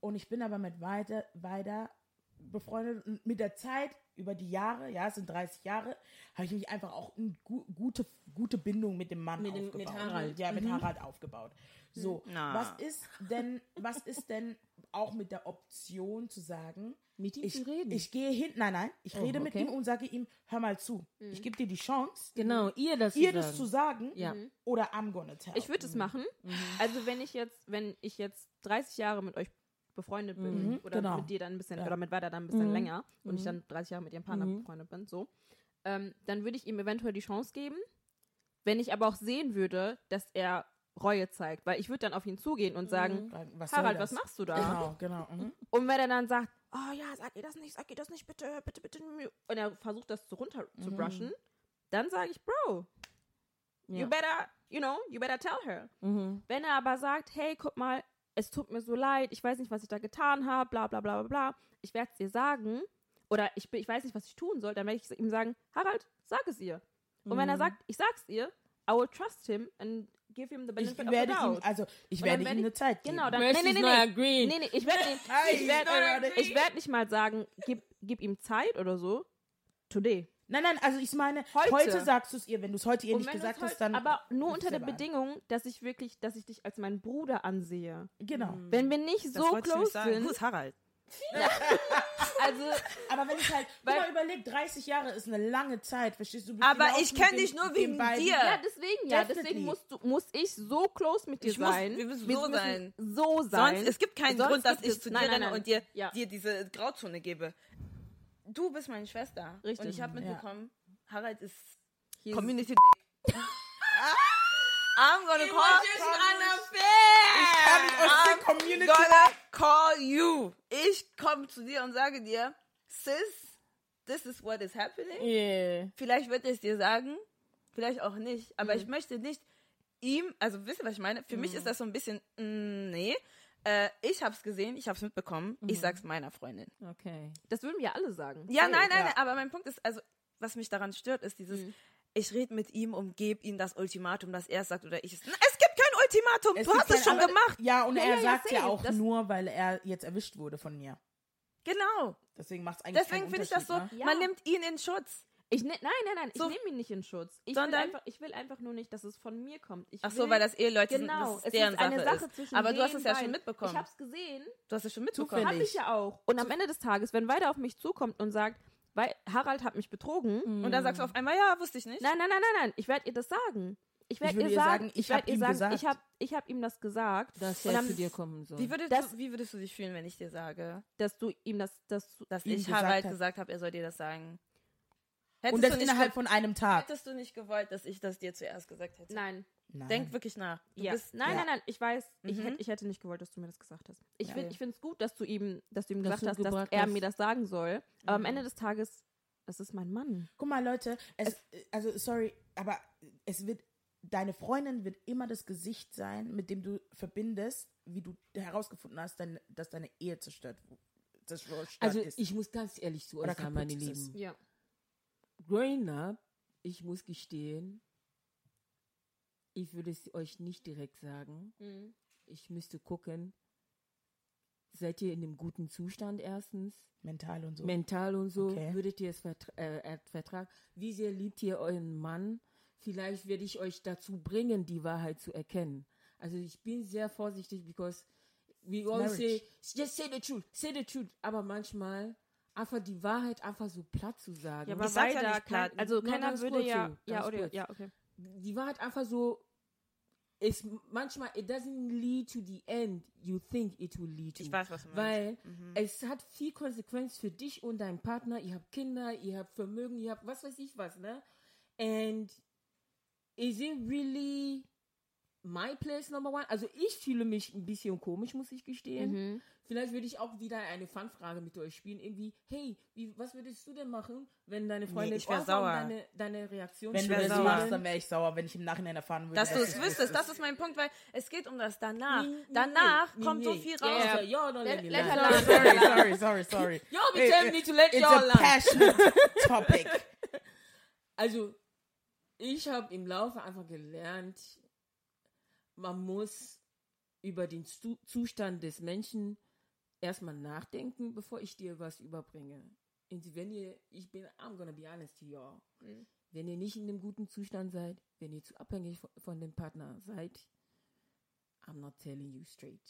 und ich bin aber mit Weide, Weider befreundet und mit der Zeit, über die Jahre, ja, es sind 30 Jahre, habe ich mich einfach auch eine gu gute, gute Bindung mit dem Mann Mit dem- mit aufgebaut. Harald. Ja, mit Mhm. Harald aufgebaut. So, Na. was ist denn, was ist denn auch mit der Option zu sagen, Mit ihm ich, zu reden. ich gehe hin, nein, nein, ich Oh, rede mit okay. ihm und sage ihm, hör mal zu, ich gebe dir die Chance, genau, ihr das ihr zu das sagen. zu sagen Ja. oder I'm gonna tell. Ich würde es machen. Also wenn ich jetzt, wenn ich jetzt 30 Jahre mit euch befreundet bin Mhm, oder genau. mit dir dann ein bisschen Ja. oder mit weiter dann ein bisschen Mhm. länger und ich Mhm. dann 30 Jahre mit ihrem Partner Mhm. befreundet bin, so, ähm, dann würde ich ihm eventuell die Chance geben. Wenn ich aber auch sehen würde, dass er Reue zeigt, weil ich würde dann auf ihn zugehen und sagen, was Harald, das? was machst du da? Genau, genau. Mhm. Und wenn er dann sagt, oh ja, sag ihr das nicht, sag ihr das nicht, bitte, bitte, bitte. Und er versucht das zu runter zu Mhm. brushen, dann sage ich, Bro, Ja. you better, you know, you better tell her. Mhm. Wenn er aber sagt, hey, guck mal, es tut mir so leid, ich weiß nicht, was ich da getan habe, bla bla bla bla bla, ich werde es dir sagen, oder ich, bin- ich weiß nicht, was ich tun soll, dann werde ich ihm sagen, Harald, sag es ihr. Und wenn er Mhm. sagt, ich sag's ihr, I will trust him and give him the Ich benefit werde of the ihm, doubt. also ich werde ihm werde ich- eine Zeit geben. Genau, dann Mercy's nee, nee, nee, not nee. Nee, nee, ich werde nicht, ich werd, not agreeing. ich werd nicht mal sagen, gib, gib ihm Zeit oder so. Today. Nein, nein, also ich meine, Heute. heute, sagst du es ihr, wenn du es heute ihr nicht gesagt du's hast, dann. aber nur unter der. Bedingung, dass ich wirklich, dass ich dich als meinen Bruder ansehe. Genau. Wenn wir nicht Das so ich close sagen. sind, Who's Harald? [LAUGHS] Also, Aber wenn ich halt, Weil- weil überleg, 30 Jahre ist eine lange Zeit, verstehst du? Aber ich mit kenn den- dich nur wegen dir. ja, deswegen, ja, Definitely. deswegen musst du, muss ich so close mit dir Ich muss- sein. wir müssen Wir so sein. So sein. Sonst, es gibt keinen Sonst Grund, dass ich zu dir nein, renne und dir, Ja. dir diese Grauzone gebe. Du bist meine Schwester. Richtig. Und ich habe Ja. mitbekommen, Harald ist Hier ist- Community. [LAUGHS] [LAUGHS] I'm gonna call. Ich kann nicht aus der Community. gonna call you. Ich komme zu dir und sage dir, Sis, this is what is happening. Yeah. Vielleicht wird er es dir sagen, vielleicht auch nicht. Aber Mhm. ich möchte nicht ihm, also wisst ihr, was ich meine? Für mich ist das so ein bisschen, mm, nee. Äh, ich hab's gesehen, ich hab's mitbekommen. Mhm. Ich sag's meiner Freundin. Okay. Das würden wir alle sagen. Ja, nein, nein, ja. nein, aber mein Punkt ist, also, was mich daran stört, ist dieses, Mhm. Ich rede mit ihm und gebe ihm das Ultimatum, dass er es sagt oder ich es. Na, Es gibt kein Ultimatum, Es du hast es schon aber- gemacht. Ja, und Ja, er ja, ja, sagt ja safe. auch Das- nur, weil er jetzt erwischt wurde von mir. Genau. Deswegen macht es eigentlich Deswegen finde ich das so, ne? Ja. man nimmt ihn in Schutz. Ich ne, nein, nein, nein, ich So. nehme ihn nicht in Schutz. Ich will, Sondern- einfach, ich will einfach nur nicht, dass es von mir kommt. Ich Ach so, will, weil das Eheleute genau, sind, das es deren ist eine Sache, Sache ist. zwischen Aber du hast es ja schon mitbekommen. Ich hab's gesehen. Du hast es schon mitbekommen. Hab ich ja auch. Und am Ende des Tages, wenn Weida auf mich zukommt und sagt, weil Harald hat mich betrogen, Und dann sagst du auf einmal, ja, wusste ich nicht. nein, nein, nein, nein, nein, ich werde ihr das sagen. Ich werde würde ihr ihr sagen, ich werde ihr sagen, gesagt. ich habe ich hab ihm das gesagt, Dass er zu dir kommen soll. Wie würdest, Das- du, wie würdest du dich fühlen, wenn ich dir sage, dass du ihm das, dass du, dass Ihm ich gesagt Harald hat. gesagt habe, er soll dir das sagen? Hättest Und das du nicht innerhalb von einem Tag. Hättest du nicht gewollt, dass ich das dir zuerst gesagt hätte? nein, Nein. Denk wirklich nach. Du ja. bist, nein, ja. nein, nein, ich weiß, ich, Mhm. hätte, ich hätte nicht gewollt, dass du mir das gesagt hast. Ich Ja. find- ich finde es gut, dass du ihm, dass du ihm Dass gesagt du hast, dass er hast. mir das sagen soll. Aber am Mhm. Ende des Tages, das ist mein Mann. Guck mal, Leute, es, also sorry, aber es wird, deine Freundin wird immer das Gesicht sein, mit dem du verbindest, wie du herausgefunden hast, dein, dass deine Ehe zerstört, zerstört also ist. ich muss ganz ehrlich zu Oder euch sagen, meine ist es. Lieben. Ja. Growing up, ich muss gestehen, ich würde es euch nicht direkt sagen. Mhm. Ich müsste gucken, seid ihr in einem guten Zustand erstens? Mental und so. mental und so, Okay. würdet ihr es vertra äh, vertragen? Wie sehr liebt ihr euren Mann? Vielleicht werde ich euch dazu bringen, die Wahrheit zu erkennen. Also ich bin sehr vorsichtig, because we all Marriage. say, just say the truth, say the truth. Aber manchmal einfach die Wahrheit einfach so platt zu sagen. Ja, aber Ich sag ja nicht platt. also keiner würde ja, so, ja, oder, kurz. ja, okay. die Wahrheit einfach so ist manchmal, it doesn't lead to the end you think it will lead to. Ich weiß, was du meinst. Weil es hat viel Konsequenz für dich und deinen Partner. Ihr habt Kinder, ihr habt Vermögen, ihr habt was weiß ich was, ne? And is it really my place number one? Also ich fühle mich ein bisschen komisch, muss ich gestehen. Mhm. Vielleicht würde ich auch wieder eine Fanfrage mit euch spielen. Irgendwie, hey, wie, was würdest du denn machen, wenn deine Freundin auch sauer. Deine, deine Reaktion Wenn du das sauer. machst, dann wäre ich sauer, wenn ich im Nachhinein erfahren würde. Dass du es wüsstest, das ist mein Punkt, weil es geht um das danach. Nee, nee, danach nee, kommt so nee. viel raus. ja, ja, don't let Let- me let her. [LAUGHS] Sorry, sorry, sorry, sorry. [LAUGHS] Be It- telling me to let It's y'all a lie. passionate [LAUGHS] topic. Also, ich habe im Laufe einfach gelernt, man muss über den Zu Zustand des Menschen erstmal nachdenken, bevor ich dir was überbringe. Und wenn ihr, ich bin, I'm gonna be honest to y'all, Mhm. wenn ihr nicht in einem guten Zustand seid, wenn ihr zu abhängig von, von dem Partner seid, I'm not telling you straight.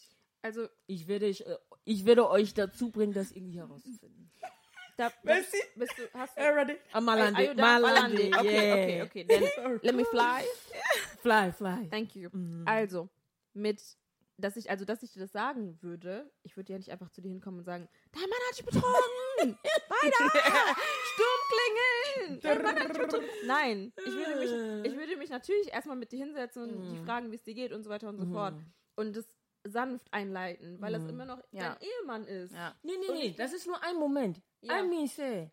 Also, Ich werde, ich, äh, ich werde euch dazu bringen, das irgendwie herauszufinden. [LAUGHS] da, Messi? bist du, hast du, Are you ready? I'm? Malande, Malande. Okay, yeah. okay, okay. Then [LAUGHS] let me fly. Fly, fly. Thank you. Mhm. Also, mit, dass ich, also, dass ich dir das sagen würde, ich würde ja nicht einfach zu dir hinkommen und sagen, dein Mann hat dich betrogen! [LAUGHS] Weiter! Sturm klingeln! Dein Mann hat dich betrogen! [LAUGHS] Nein, ich würde mich, ich würde mich natürlich erstmal mit dir hinsetzen und die fragen, wie es dir geht und so weiter und so fort. Und das sanft einleiten, weil das immer noch Ja. dein Ehemann ist. Ja. Nee, nee, nee, das ist nur ein Moment. Ja. I mean, say,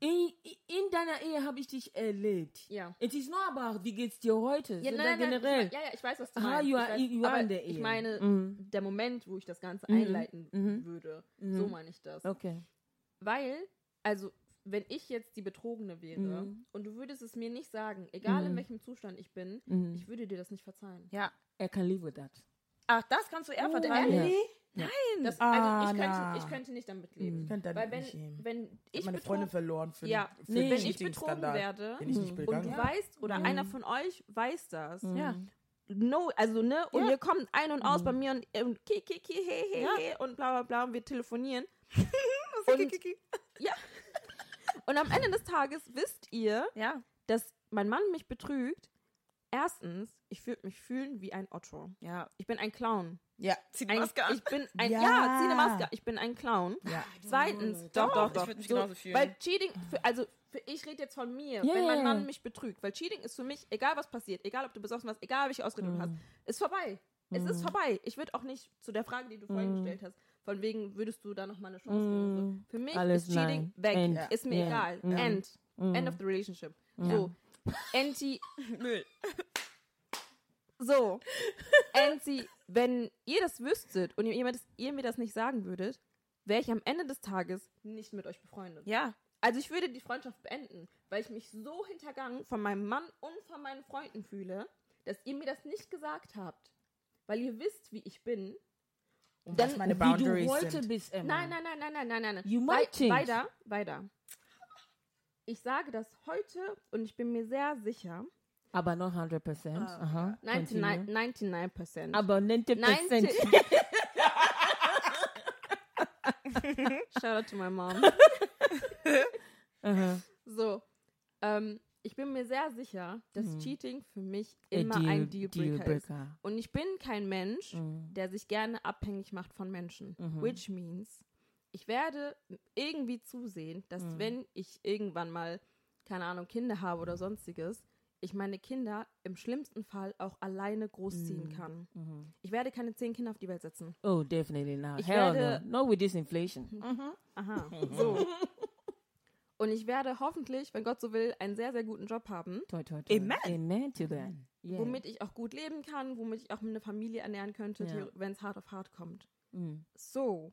in, in deiner Ehe habe ich dich erlebt. Ja. It is not about, wie geht's dir heute, Ja, sondern nein, nein, generell. Ich, ja, ja, ich weiß, was du Ah, meinst. you ich, are- weiß, you are aber in der ich Ehe. meine, Mhm. der Moment, wo ich das Ganze Mhm. einleiten Mhm. würde, Mhm. so meine ich das. Okay. Weil, also, wenn ich jetzt die Betrogene wäre Mhm. und du würdest es mir nicht sagen, egal in Mhm. welchem Zustand ich bin, ich würde dir das nicht verzeihen. ja. Er kann live with that. Ach, das kannst du eher Oh, vertragen. Ehrlich? Das, Ah, also ich, na. könnte, ich könnte nicht damit leben. Ich könnte Weil damit wenn, nicht leben. wenn Ich meine Freundin verloren für, Ja, für Nee. wenn ich betrogen werde ich nicht und du weißt, oder einer von euch weiß das, Ja. no, also ne, und Ja. wir kommen ein und aus bei mir und, und ki, ki, ki, he, he, Ja. he und bla bla bla und wir telefonieren. [LAUGHS] und, ja. Und am Ende des Tages wisst ihr, Ja, dass mein Mann mich betrügt. Erstens, ich würde mich fühlen wie ein Otto. ja. Ich bin ein Clown. Ja. Zieh die Ein, Maske an. ich bin ein, ja. Ja. zieh eine Maske. Ich bin ein Clown. Ja. Zweitens, Doch, doch, doch, ich doch. würd mich genauso fühlen. Weil Cheating, für, also für, ich rede jetzt von mir, Ja, wenn mein. Mann mich betrügt. Weil Cheating ist für mich, egal was passiert, egal ob du besoffen warst, egal welche Ausrede du hast, ist vorbei. Es ist vorbei. Ich würde auch nicht zu der Frage, die du vorhin gestellt hast, von wegen, würdest du da nochmal eine Chance geben? So. Für mich Alles ist Cheating nein. weg. End. Ja. Ist mir Ja. egal. End. End of the relationship. So. Anti, Müll. so. Anti, wenn ihr das wüsstet und ihr, mir das, ihr mir das nicht sagen würdet, wäre ich am Ende des Tages nicht mit euch befreundet. Ja, Also ich würde die Freundschaft beenden, weil ich mich so hintergangen von meinem Mann und von meinen Freunden fühle, dass ihr mir das nicht gesagt habt, weil ihr wisst, wie ich bin. Und Dann- was meine Wie du Boundaries heute sind. bist, Emma. Nein, nein, nein, nein, nein, nein, nein. You might change. Weiter, weiter. Ich sage das heute und ich bin mir sehr sicher, Aber not 100%. Ah, Aha. 99, Continue. 99%. Aber 90%. 90 [LAUGHS] Shout out to my mom. [LAUGHS] So, ähm, ich bin mir sehr sicher, dass Cheating für mich A immer deal- ein Dealbreaker, ist. Dealbreaker. Und ich bin kein Mensch, Mhm. der sich gerne abhängig macht von Menschen. Which means, ich werde irgendwie zusehen, dass Mhm. wenn ich irgendwann mal, keine Ahnung, Kinder habe oder sonstiges, ich meine Kinder im schlimmsten Fall auch alleine großziehen Mhm. kann. Ich werde keine zehn Kinder auf die Welt setzen. Oh, definitely not. Ich Hell werde- no. Not with this inflation. Aha, [LAUGHS] so. Und ich werde hoffentlich, wenn Gott so will, einen sehr, sehr guten Job haben, Toi, toi, toi. Amen. Amen to that. Yeah. womit ich auch gut leben kann, womit ich auch eine Familie ernähren könnte, Ja. wenn es hart auf hart kommt. Mm. So,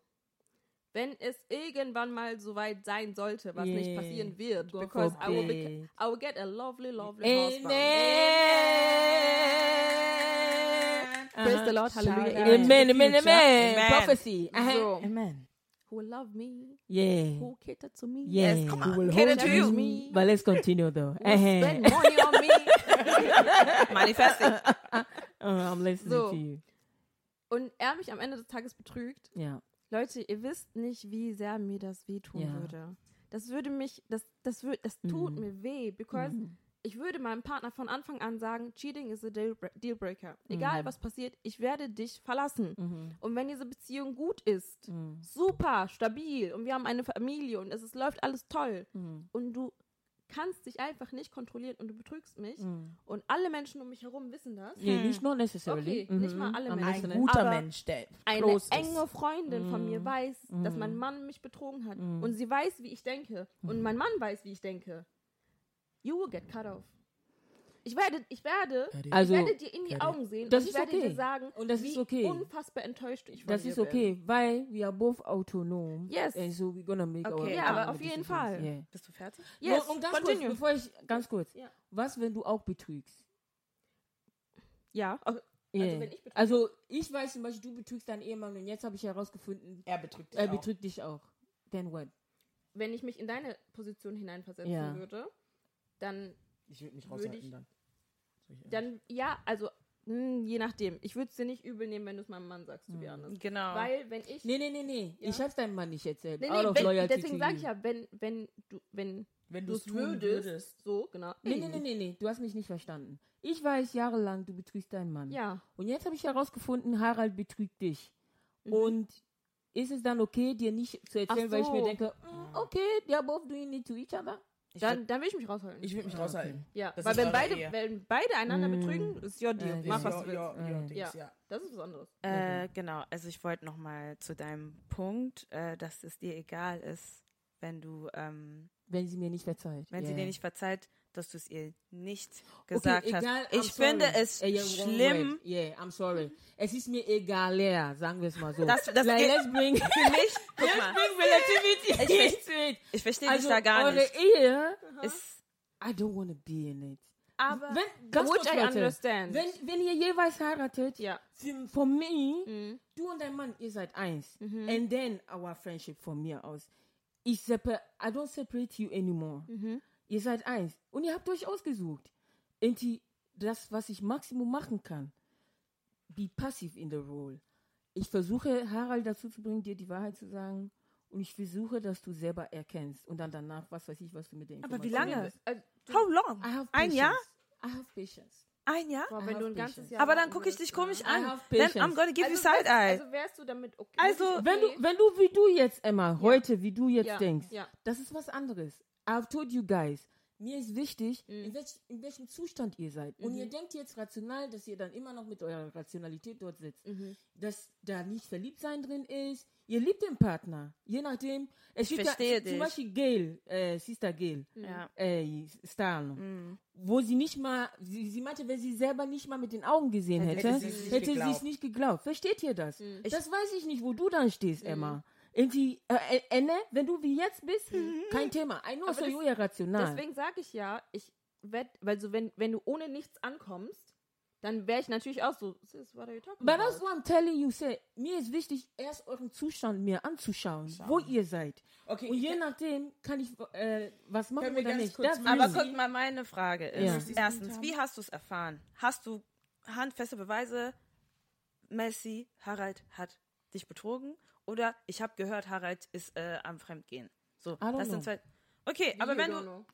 wenn es irgendwann mal so weit sein sollte, was nicht Yeah. passieren wird, God because I will, forbid. I will get a lovely, lovely husband. Amen. Praise the Lord, Hallelujah. Amen. Amen, amen, amen. Amen. Prophecy. Uh-huh. So, Amen. who will love me, Yeah. who cater to me, Yeah. Yes, come Who on. will Cater to you. me, But let's continue though. who will spend Uh-huh. money on me. [LAUGHS] manifesting. Uh, I'm listening So. to you. Und er mich am Ende des Tages betrügt. Yeah. Leute, ihr wisst nicht, wie sehr mir das wehtun Ja. würde. Das würde mich, das, das, würde, das tut Mhm. mir weh, because ich würde meinem Partner von Anfang an sagen, Cheating is a deal- Dealbreaker. Egal was passiert, ich werde dich verlassen. Mhm. Und wenn diese Beziehung gut ist, Mhm. super, stabil und wir haben eine Familie und es ist, läuft alles toll Mhm. und du kannst dich einfach nicht kontrollieren und du betrügst mich Mhm. und alle Menschen um mich herum wissen das. Yeah, it's not necessarily. Okay, nicht mal alle I'm Menschen. Ein guter Aber Mensch, der Eine enge Freundin von Mhm. mir weiß, dass mein Mann mich betrogen hat Mhm. und sie weiß, wie ich denke und mein Mann weiß, wie ich denke. You will get cut off. Ich werde, ich werde, Also, ich werde dir in die Eddie. Augen sehen Das und ich ist werde okay. dir sagen, Und das wie ist okay. unfassbar enttäuscht ich von Das dir ist bin. okay, weil we are both autonom. Yes. And so we're gonna make our Okay. Ja, aber our auf jeden. Fall. Yeah. Bist du fertig? Yes, um ganz continue. kurz, bevor ich, ganz kurz. Ja. Was, wenn du auch betrügst? Ja, also Yeah. wenn ich betrüge- also ich weiß zum Beispiel, du betrügst deinen Ehemann und jetzt habe ich herausgefunden, Er betrügt dich er auch. betrügt dich auch. Then what? wenn ich mich in deine Position hineinversetzen Ja. würde, dann, Ich würde mich Würde raushalten ich- dann. Sag ich ehrlich. dann, ja, also, mh, je nachdem. Ich würde es dir nicht übel nehmen, wenn du es meinem Mann sagst, to be honest. Genau. Weil, wenn ich Nee, nee, nee, nee. Ja. Ich hab's deinem Mann nicht erzählt. Nee, nee, wenn, deswegen sage ich ja, wenn, wenn du, wenn Wenn du du es es würdest, würdest. so, genau. Nee, nee, nee, nee, nee. Du hast mich nicht verstanden. Ich weiß jahrelang, du betrügst deinen Mann. Ja, Und jetzt habe ich herausgefunden, Harald betrügt dich. Mhm. Und ist es dann okay, dir nicht zu erzählen, Ach weil ich mir so. denke, mm, okay, they are both doing it to each other? Dann, dann will ich mich raushalten. Ich würde mich raushalten. ja, das weil wenn beide, Ehe. wenn beide einander Mm. betrügen, ist your deal. Äh, Mach, was du willst. your- your Mm. things, Ja. ja. Das ist was anderes. Äh, genau, also ich wollte nochmal zu deinem Punkt, äh, dass es dir egal ist, wenn du, ähm, Wenn sie mir nicht verzeiht. wenn sie Yeah. dir nicht verzeiht, dass du es ihr nicht gesagt okay, hast. egal, I'm ich finde sorry. es Äh, yeah, wrong schlimm. Yeah, I'm sorry. Es ist mir egaler, sagen wir es mal so. Das- das like, let's bring, [LAUGHS] für mich, [LAUGHS] let's mal, bring relativity Ich into it. ich verstehe Also dich da gar eure nicht. Ehe, Ist, I don't want to be in it. Aber, Wenn, ganz which I understand. Wenn, wenn ihr jeweils heiratet, ja. für, for me, Mhm. du und dein Mann, ihr seid eins. And then our friendship von mir aus. Ich I don't separate you anymore. Mhm. Ihr seid eins. Und ihr habt euch ausgesucht. Die, das, was ich Maximum machen kann, be passive in the role. Ich versuche Harald dazu zu bringen, dir die Wahrheit zu sagen. Und ich versuche, dass du selber erkennst. Und dann danach, was weiß ich, was du mit den Aber wie lange? Also, How long? I have Ein patience. Jahr? I have patience. Ein Jahr? Boah, wenn du ein ganzes. Jahr Aber dann gucke ich dich komisch an. Then. I'm gonna give you Also side wärst, eye. also wärst du damit okay. Also, okay. Wenn du, wenn du wie du jetzt, Emma, heute, wie du jetzt ja, denkst, Ja. das ist was anderes. I've told you guys, mir ist wichtig, Mhm. in, welch, in welchem Zustand ihr seid. Und ihr denkt jetzt rational, dass ihr dann immer noch mit eurer Rationalität dort sitzt. Mhm. Dass da nicht verliebt sein drin ist. Ihr liebt den Partner. Je nachdem. Es Ich verstehe ja, dich. Zum Beispiel Gail, äh, Sister Gail, Ja. äh, Stan, Mhm. wo sie nicht mal, sie, sie meinte, wenn sie selber nicht mal mit den Augen gesehen Hätte hätte, sie es nicht nicht geglaubt. Versteht ihr das? Mhm. das weiß ich nicht, wo du dann stehst, Emma. Irgendwie, äh, Enne, wenn du wie jetzt bist, kein Thema. Das- you are rational. Deswegen sage ich ja, ich wette, weil so, wenn, wenn du ohne nichts ankommst, dann wäre ich natürlich auch so, sis, what are you talking But about? that's what I'm telling you, say, mir ist wichtig, erst euren Zustand mir anzuschauen, wo ihr seid. Okay, Und je nachdem kann ich äh, was machen Können wir oder ganz nicht. kurz Das Aber guck mal, meine Frage ist, Ja. erstens, wie hast du es erfahren? Hast du handfeste Beweise, Messi, Harald hat dich betrogen? Oder ich habe gehört, Harald ist äh, am Fremdgehen. So, don't das know. sind zwei. Okay, Wie aber you wenn du. know.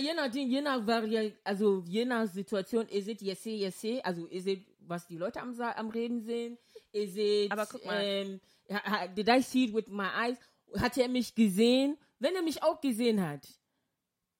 Je nachdem, je nach Vari also je nach Situation, ihr seht yes, yes, also ihr seht, was die Leute am, am Reden sehen, ihr seht, Aber guck mal. ähm, did I see it with my eyes? Hat er mich gesehen? Wenn er mich auch gesehen hat,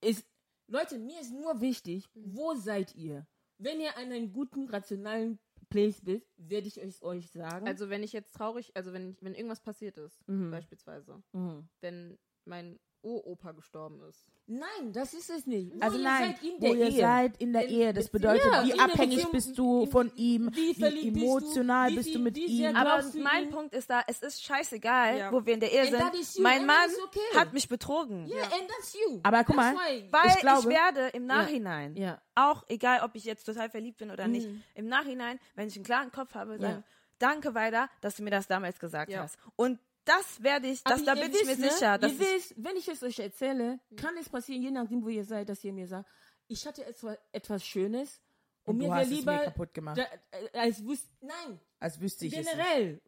ist, Leute, mir ist nur wichtig, wo seid ihr? Wenn ihr an einem guten, rationalen Place bist, werde ich es euch sagen. Also wenn ich jetzt traurig, also wenn, ich- wenn irgendwas passiert ist, Mhm. beispielsweise, Mhm. wenn mein Uropa gestorben ist. Nein, das ist es nicht. Also ihr nein, seid in wo der ihr Ehe. seid in der In Ehe, das bedeutet, Ja, in wie abhängig Beziehung, bist du wie- von ihm, wie wie, verliebt bist du, emotional bist du mit ihm. Aber mein? Punkt ist da, es ist scheißegal, Ja. wo wir in der Ehe And sind. you, Mein Mann okay. hat mich betrogen. Yeah, and that's you. Aber guck mal, Weil Ich ich, glaube- werde im Nachhinein, Ja. auch egal, ob ich jetzt total verliebt bin oder nicht, Mhm. im Nachhinein, wenn ich einen klaren Kopf habe, sagen, Ja. danke weiter, dass du mir das damals gesagt Ja. hast. Und das werde ich, das, Aber da bin ich mir wisst, ne, sicher. Dass ihr wisst, wenn ich es euch erzähle, kann es passieren, je nachdem, wo ihr seid, dass ihr mir sagt, ich hatte etwas, etwas Schönes und, Und mir wäre lieber, mir kaputt gemacht. da, äh, als wüsste, nein, Als wüsste ich generell,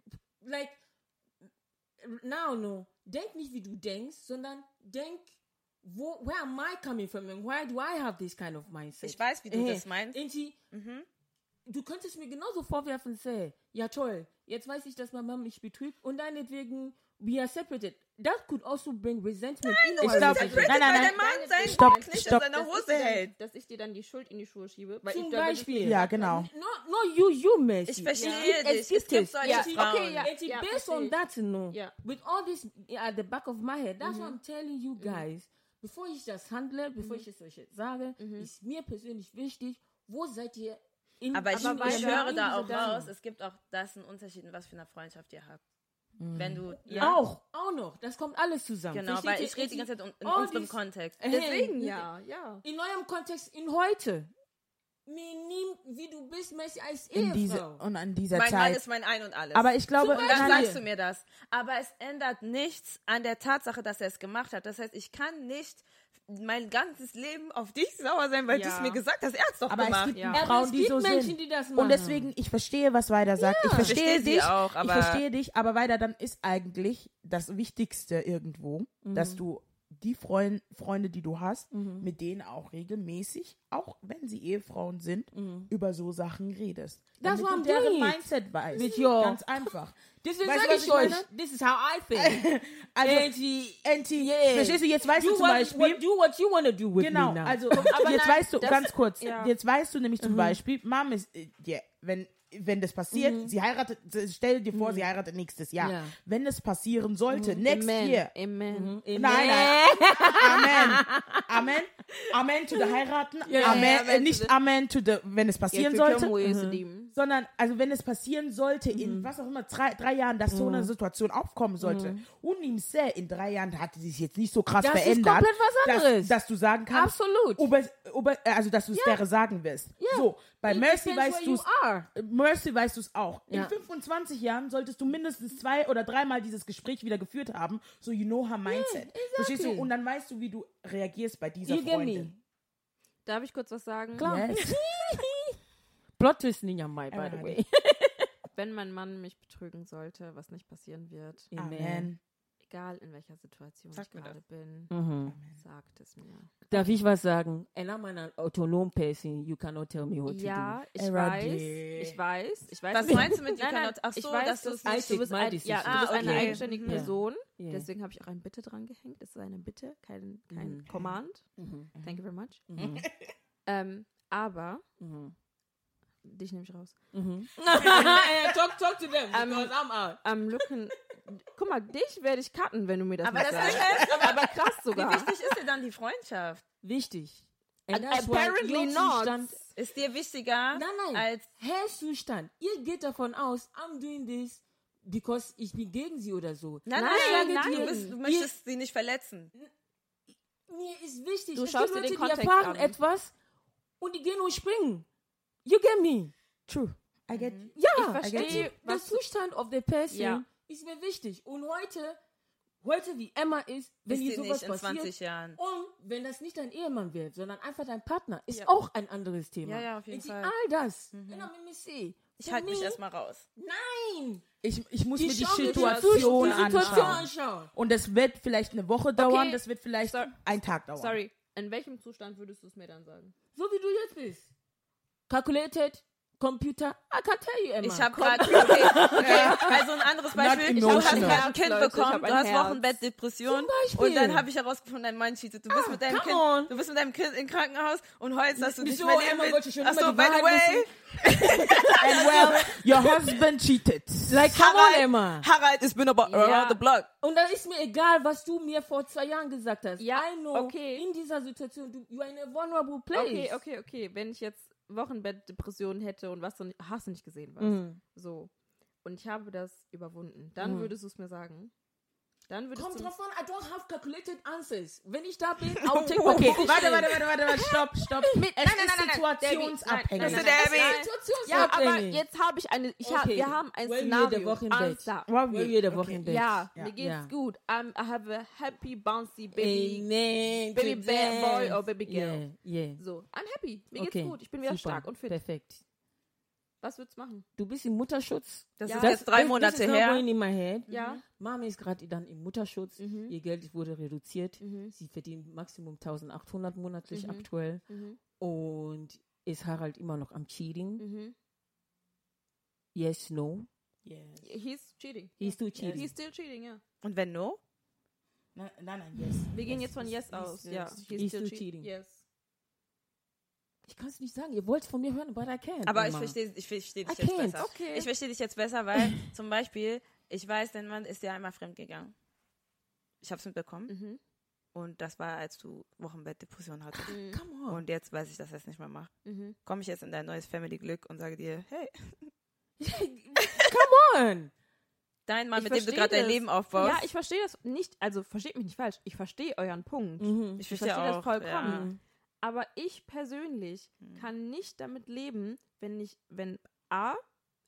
like, now, no, denk nicht, wie du denkst, sondern denk, wo, where am I coming from and why do I have this kind of mindset? ich weiß, wie du Äh, das meinst. irgendwie, Mhm. du könntest mir genauso vorwerfen, say, ja toll, jetzt weiß ich, dass meine Mama mich betrügt und deinetwegen, we are separated. That could also bring resentment in ich our glaub- relationship. Nein, nein, nein. der Mann seinen Stopp, nicht stopp. in seiner Hose hält. Dass ich dir dann die Schuld in die Schuhe schiebe. Weil Zum ich, Beispiel. Ja, genau. No, no, you, you, Messi. Ich verstehe Ja. dich. Es gibt solche Ja, Frauen. okay, ja. And see, ja, based on that, know, Ja. with all this at the back of my head, that's what I'm telling you guys. Bevor ich das handle, bevor ich es euch jetzt sage, ist mir persönlich wichtig, wo seid ihr in Aber ich, Aber ich höre da auch raus, es gibt auch, das ist ein Unterschied, in was für eine Freundschaft ihr habt. Wenn du, ja, Auch, auch noch. Das kommt alles zusammen. genau, Versteht weil ich rede die ganze Zeit in all unserem Kontext. Hey, Deswegen, ja, ja. In eurem Kontext, in heute. Mir nimm, wie du bist, Messi, als In Ehefrau. diese, und an dieser Mein Mann Zeit. ist mein Ein und Alles. Aber ich glaube, Und dann sagst du mir das. Aber es ändert nichts an der Tatsache, dass er es gemacht hat. Das heißt, ich kann nicht mein ganzes Leben auf dich sauer sein, weil Ja. du es mir gesagt hast. Er hat es doch aber es gemacht. gibt Ja. Aber Frauen, es die gibt so Menschen, sind. die das machen. Und deswegen, ich verstehe, was Weider sagt. ich verstehe dich. auch, ich aber- verstehe dich, aber Weider, dann ist eigentlich das Wichtigste irgendwo, dass Mhm. du die Freund, Freunde, die du hast, mit denen auch regelmäßig, auch wenn sie Ehefrauen sind, über so Sachen redest. Mhm. Du I'm deren. Mindset. With your- Ganz einfach. [LAUGHS] Deswegen Weißt du, sage ich euch, this is how I think. [LAUGHS] Also, Enti, Enti, Yeah. verstehst du, jetzt weißt do du zum Beispiel, what, do what you want to do with Genau, me now. also [LAUGHS] jetzt nein, weißt du, das- ganz kurz, ja. jetzt weißt du nämlich zum Mhm. Beispiel, Mom ist, äh, ja, wenn, wenn das passiert, sie heiratet, stell dir vor, sie heiratet nächstes Jahr. Mhm. Ja. Wenn das passieren sollte, next Amen. year. Amen. Nein, nein. [LAUGHS] Amen. Amen. Amen to the heiraten. Ja. Amen, Ja, äh, amen nicht to the- Amen to the, wenn es passieren sollte. Sondern, also wenn es passieren sollte, Mhm. in was auch immer, drei, drei Jahren, dass so eine Situation aufkommen sollte, und ihm sehr, in drei Jahren hat sich jetzt nicht so krass Mhm. Das ist verändert, komplett was anderes. Dass, dass du sagen kannst, Absolut. Ober, ober, also dass du es der sagen wirst. So, bei It Mercy weißt du es. Mercy weißt du es auch. Ja. In 25 Jahren solltest du mindestens zwei oder dreimal dieses Gespräch wieder geführt haben, so you know her mindset. Verstehst du? exactly. Und dann weißt du, wie du reagierst bei dieser You? Freundin. Darf ich kurz was sagen? Klar. Yes. [LAUGHS] Plot twist in your mind, by the way. [LAUGHS] wenn mein Mann mich betrügen sollte, was nicht passieren wird, Amen. egal in welcher Situation Sag ich gerade bin, Mhm. sagt es mir. Darf ich was sagen? And I'm an autonom person. You cannot tell me what Ja, to ich Era weiß, D. ich weiß, ich weiß. Was meinst du mit you Nein, cannot? Ach ich so, weiß, dass du es du, nicht- du bist, ein, ja, du Ah, bist eine okay. eigenständige Ja. Person. do. Yeah. Deswegen habe ich auch ein Bitte dran gehängt. Es ist eine Bitte, kein, kein Mhm. Command. Mhm. Thank you very much. Mhm. Ähm, aber, Mhm. Dich nehme ich raus. Mhm. [LAUGHS] [LAUGHS] talk, talk to them Um, because I'm out. I'm looking. Guck mal, dich werde ich cutten, wenn du mir das Aber nicht das sagst. ist, aber [LAUGHS] aber krass wie sogar. wichtig ist dir dann die Freundschaft? Wichtig. And why Apparently not. Ist dir wichtiger nein, nein, als Herzzustand. Ihr geht davon aus, I'm doing this because ich bin gegen sie oder so. Nein, Nein, nein, nein. Du, bist, du möchtest sie nicht verletzen. Mir ist wichtig. Du es schaust gibt dir den Leute, die Kontext erfahren an. etwas und die gehen und springen. You get me? True. I get Mhm. Ja, Ich verstehe, der Zustand of the person Ja. ist mir wichtig. Und heute, heute wie Emma ist, wenn Ist ihr sowas nicht in passiert, 20 Jahren. und wenn das nicht dein Ehemann wird, sondern einfach dein Partner, ist Ja. auch ein anderes Thema. Ja, ja, auf jeden Fall. all das. Mhm. Genau. Ich halte mich erstmal raus. Nein! Ich, ich muss mir die mir Situation die Situation anschauen. anschauen. Und das wird vielleicht eine Woche dauern, Okay. das wird vielleicht So- ein Tag dauern. Sorry, in welchem Zustand würdest du es mir dann sagen? So wie du jetzt bist. Calculated, Computer, I can tell you, Emma. Ich habe gerade, okay, okay, also ein anderes Beispiel. Du hast gerade ein Kind Leute, ich bekommen, hab du ein hast. Wochenbettdepression und dann habe ich herausgefunden, dein Mann cheatet. Du bist Ah, mit deinem Kind, on. du bist mit deinem Kind im Krankenhaus und heulst, dass du nicht Wieso? mehr leben Emma willst. wollte schon Ach immer so, die by the way, [LAUGHS] And well, your husband cheated. like, come on, Harald, Emma. Harald, ich bin aber Ja. around the block. Und dann ist mir egal, was du mir vor zwei Jahren gesagt hast. Ja, I know, okay. in dieser Situation, du, you are in a vulnerable place. Okay, okay, okay. Wenn ich jetzt Wochenbettdepressionen hätte und was du nicht, hast du nicht gesehen, was? Mhm. So. Und ich habe das überwunden. Dann Mhm. würdest du es mir sagen. Dann würdest Kommt drauf an, I don't have calculated answers. Wenn ich da bin, [LAUGHS] I'll take my Okay, warte, warte, warte, warte, warte, stopp, stopp. [LAUGHS] es nein, nein, ist nein, situationsabhängig. Nein, nein, nein, nein. Ja, aber Situationsabhängig. jetzt habe ich eine. Ich hab, Okay. wir haben ein Well, Szenario. jede Woche im Bett. Wow, Well, jede Woche okay. im Bett. Ja, Ja. mir geht's Ja. gut. I'm, I have a happy, bouncy baby. Amen. Baby boy or baby girl. Yeah, yeah. So, I'm happy. Mir okay. geht's gut. Ich bin wieder Super. stark und fit. Perfekt. Was würdest du machen? Du bist im Mutterschutz. Das Ja. ist Das- jetzt drei Monate is not her. going in my head. Ja. Mama ist gerade dann im Mutterschutz. Mhm. Ihr Geld wurde reduziert. Mhm. Sie verdient Maximum 1800 monatlich Mhm. aktuell. Mhm. Und ist Harald immer noch am Cheating? Mhm. Yes, no. Yes. He's cheating. He's still cheating. He's still cheating, ja. Und wenn no? Nein, nein, nein, yes. Wir gehen Yes, jetzt von he's- Yes he's aus. still- Ja. he's still cheating. Yes. Ich kann es nicht sagen. Ihr wollt es von mir hören, but I can't. Aber ich verstehe ich versteh dich I jetzt can't. besser. Okay. Ich verstehe dich jetzt besser, weil [LAUGHS] zum Beispiel, ich weiß, dein Mann ist ja einmal fremdgegangen. Ich habe es mitbekommen. Mhm. Und das war, als du Wochenbettdepression hattest. Mhm. Come on. Und jetzt weiß ich, dass er es nicht mehr macht. Mhm. Komme ich jetzt in dein neues Family-Glück und sage dir, hey, [LAUGHS] Come on. dein Mann, Ich mit dem du gerade dein. Leben aufbaust. Ja, ich verstehe das nicht. Also, versteht mich nicht falsch. Ich verstehe euren Punkt. Mhm. ich Ich verstehe verstehe das vollkommen. Mhm. Aber ich persönlich Hm. kann nicht damit leben, wenn ich, wenn A,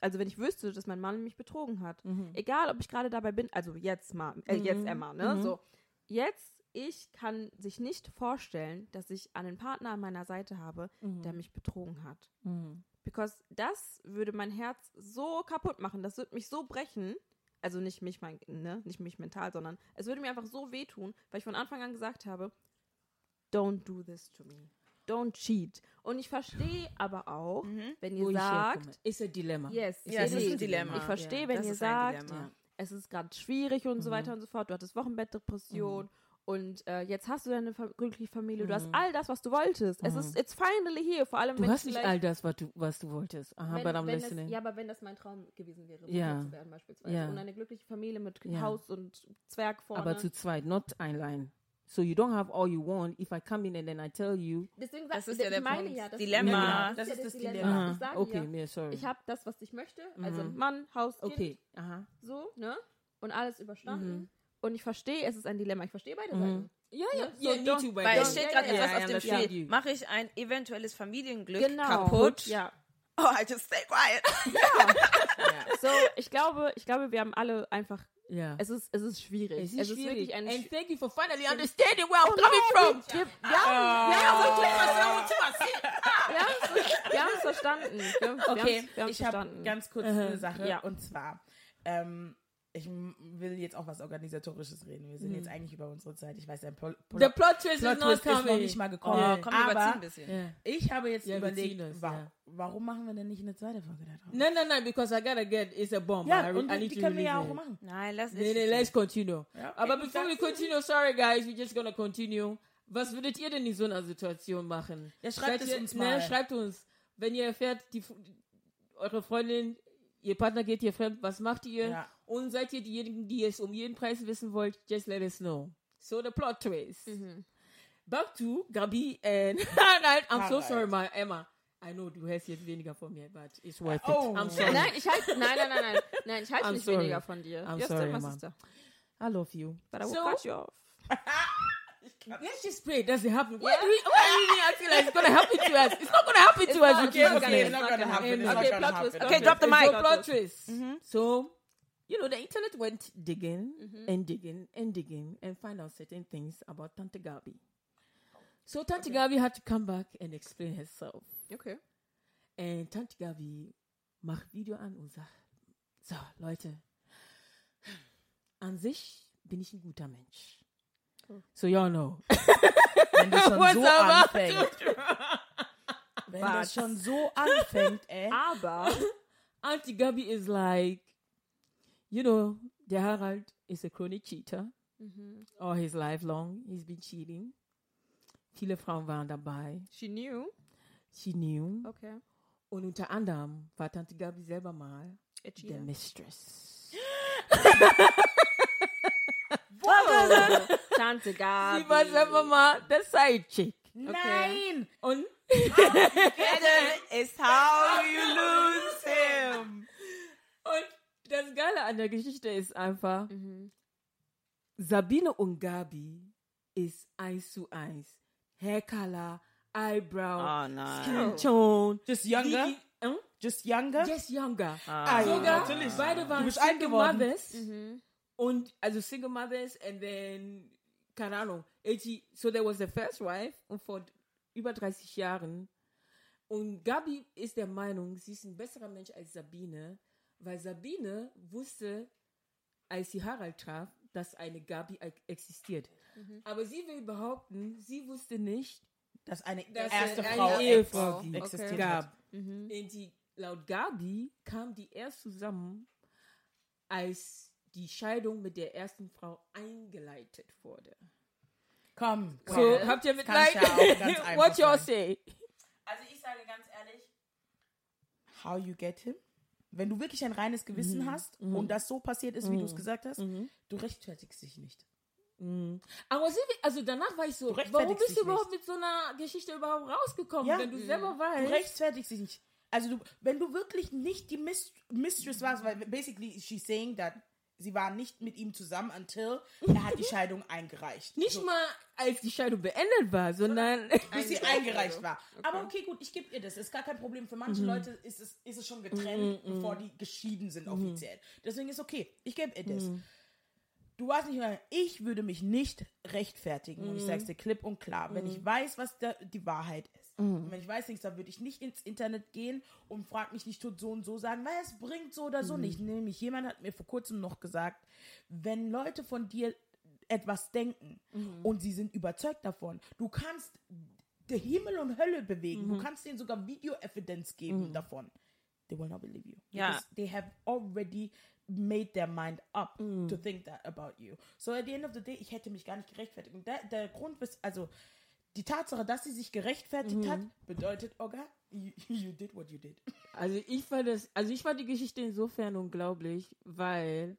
also wenn ich wüsste, dass mein Mann mich betrogen hat. Mhm. Egal, ob ich gerade dabei bin, also jetzt mal, äh, jetzt Mhm. Emma, ne? Mhm. So, jetzt, ich kann sich nicht vorstellen, dass ich einen Partner an meiner Seite habe, Mhm. der mich betrogen hat. Mhm. Because das würde mein Herz so kaputt machen, das würde mich so brechen. Also nicht mich, mein, ne, nicht mich mental, sondern es würde mir einfach so wehtun, weil ich von Anfang an gesagt habe, don't do this to me. Don't cheat. Und ich verstehe aber auch, Mhm. wenn Wo ihr ich sagt. Ist ein Dilemma. yes, Ja, es it ist ein is. Dilemma. Ich verstehe, Ja, wenn ihr sagt, Dilemma. Ja. es ist gerade schwierig und so Mhm. weiter und so fort. Du hattest Wochenbettdepression Mhm. und äh, jetzt hast du deine glückliche Familie. Du hast Mhm. all das, was du wolltest. Es Mhm. ist it's finally here. Vor allem, Du wenn hast ich nicht all das, was du, was du wolltest. Aha, wenn, but I'm wenn listening. Das, ja, aber wenn das mein Traum gewesen wäre, Ja. Zu werden beispielsweise. Ja. Und eine glückliche Familie mit Ja. Haus und Zwerg vorne. Aber zu zweit, not einlein. So you don't have all you want. If I come in and then I tell you, Deswegen Das ist ja der meine Punkt. Ja, das Dilemma. Ja, Das ja ist das Dilemma. Dilemma. Ich sage okay, ja, nee, sorry. ich habe das, was ich möchte. Also Mhm. Mann, Haus, Kind, okay, aha. so, ne? Und alles überstanden. Mhm. Und ich verstehe, es ist ein Dilemma. Ich verstehe beide Mhm. Seiten. Ja, ja, ja, so yeah, don't- Weil the es way. steht Ja, gerade ja, etwas ja, auf I dem understand Spiel. Mache ich ein eventuelles Familienglück Genau. kaputt? Ja. Oh, I just stay quiet. [LAUGHS] [LAUGHS] So, ich glaube, ich glaube, wir haben alle einfach Ja. Es ist, es ist schwierig. Es ist, schwierig. wirklich ein And thank you for finally understanding where I'm coming from. Ja, es ist- wir haben es verstanden. Wir, haben- wir Okay, wir haben es ich habe verstanden. ganz kurz eine Sache. Ja. Und zwar, ähm, ich m- will jetzt auch was Organisatorisches reden. Wir sind jetzt eigentlich über unsere Zeit. Ich weiß, der Pol Pol The plot twist Plot is not Twist ist noch coming. nicht mal Oh, gekommen. komm, wir überziehen aber ein bisschen. Yeah. ich habe jetzt Ja, überlegt, es, wa ja. warum machen wir denn nicht eine zweite Folge da drauf? No, no, no, because I gotta get, it's a bomb. Ja, I, und I die, need die to können wir ja auch machen. Nein, lass Nee, nee, let's continue. Ja, okay, Aber bevor wir continue, sorry guys, we're just gonna continue. Was würdet ihr denn in so einer Situation machen? Ja, schreibt Seid es ihr, uns Ne, mal. schreibt uns. Wenn ihr erfährt, die, eure Freundin, ihr Partner geht hier fremd, was macht ihr? Ja. Und seid ihr diejenigen, die es um jeden Preis wissen wollt? Just let us know. So the plot twist. Mhm. Back to Gabi and [LAUGHS] Harald. I'm so Harald. sorry, my Emma. I know du hast jetzt weniger von mir, but it's worth Oh. it. I'm sorry. Nein, ich halte, nein, nein, nein, nein, nein, ich halte nicht sorry. weniger von dir. I'm Yes, sorry, da? I love you. But I will So- cut you off. [LAUGHS] Let's just pray it doesn't happen. Why do we, why are you acting like it's gonna happen to us? It's not gonna happen to us. not, okay? okay. It's not gonna happen. It's Okay, plot twist. Okay, drop the mic. no plot twist. Mm-hmm. So, you know, the internet went digging mm-hmm. and digging and digging and find out certain things about Tante Gabi. So Tante Gabi had to come back and explain herself. Okay. Und Tante Gabi macht Video an und sagt, so Leute, [SIGHS] an sich bin ich ein guter Mensch. So y'all know. Wenn das schon so anfängt. Wenn das schon so anfängt, ey. Aber, Auntie Gabi is like, you know, der Harald is a chronic cheater. Mm-hmm. All his life long, he's been cheating. Viele Frauen waren dabei. she knew. She knew. Okay. Und unter anderem war Tante Gabi selber mal der cheater. [LAUGHS] Mistress. Tante Gabi. Sie war selber mal der Side Chick. Nein! Und is how you lose him. Und das Geile an der Geschichte ist einfach, Mhm. Sabine und Gabi ist eins zu eins. Haircolor, Eyebrow, Oh nein. Skin Tone. Just younger? Die- die- hm? Just younger? Just younger. Ah, Sogar natürlich. beide waren Du bist alt geworden. Mothers. Mhm. Und also Single Mothers and then, keine Ahnung, 80, so there was the first wife und vor über 30 Jahren. Und Gabi ist der Meinung, sie ist ein besserer Mensch als Sabine, weil Sabine wusste, als sie Harald traf, dass eine Gabi existiert. Aber sie will behaupten, sie wusste nicht, Dass eine dass erste eine Frau Ehefrau ex- existiert gab. hat. Mhm. Und die, laut Gabi kam die erst zusammen, als die Scheidung mit der ersten Frau eingeleitet wurde. Komm, So, well, habt ihr das Mitleid? ja auch ganz [LAUGHS] einfach What y'all sein. say? Also ich sage ganz ehrlich, how you get him? Wenn du wirklich ein reines Gewissen Mhm. hast und das so passiert ist, wie du es gesagt hast, du rechtfertigst dich nicht. Aber sie, also danach war ich so, Du warum bist du überhaupt mit so einer Geschichte überhaupt rausgekommen, Ja. wenn du selber Du weißt? rechtfertigst dich nicht. Also du, wenn du wirklich nicht die Mist Mistress warst, weil basically she's saying that sie war nicht mit ihm zusammen until [LAUGHS] er hat die Scheidung eingereicht. Nicht so, mal, als die Scheidung beendet war, sondern bis sie [LAUGHS] eingereicht war. Aber okay, gut, ich gebe ihr das. Ist gar kein Problem. Für manche Leute ist es, ist es schon getrennt, bevor die geschieden sind offiziell. Deswegen ist okay. Ich gebe ihr das. Du warst nicht mehr. Ich würde mich nicht rechtfertigen. Und ich sage es dir klipp und klar. Wenn ich weiß, was da, die Wahrheit ist. Und wenn ich weiß nichts, dann würde ich nicht ins Internet gehen und frag mich nicht tut so und so sagen, weil es bringt so oder so nicht. Nämlich jemand hat mir vor kurzem noch gesagt, wenn Leute von dir etwas denken und sie sind überzeugt davon, du kannst der Himmel und Hölle bewegen. Du kannst denen sogar Video-Evidenz geben davon. They will not believe you. Ja. Because they have already made their mind up to think that about you. So at the end of the day, ich hätte mich gar nicht gerechtfertigt. Der, der Grund, also die Tatsache, dass sie sich gerechtfertigt hat, bedeutet, Oga, you, you did what you did. Also ich fand das, also ich fand die Geschichte insofern unglaublich, weil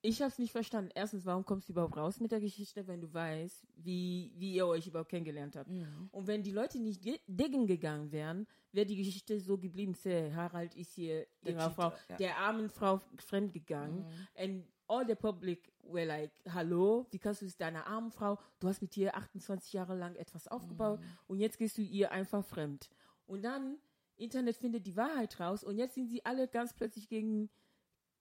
ich habe es nicht verstanden. Erstens, warum kommst du überhaupt raus mit der Geschichte, wenn du weißt, wie, wie ihr euch überhaupt kennengelernt habt? Und wenn die Leute nicht diggen gegangen wären, wäre die Geschichte so geblieben, say, Harald ist hier Der ihrer Cheater, Frau, ja. der armen Frau fremdgegangen. And all the public were like, hallo, wie kannst du es deiner armen Frau, du hast mit ihr 28 Jahre lang etwas aufgebaut und jetzt gehst du ihr einfach fremd. Und dann, Internet findet die Wahrheit raus und jetzt sind sie alle ganz plötzlich gegen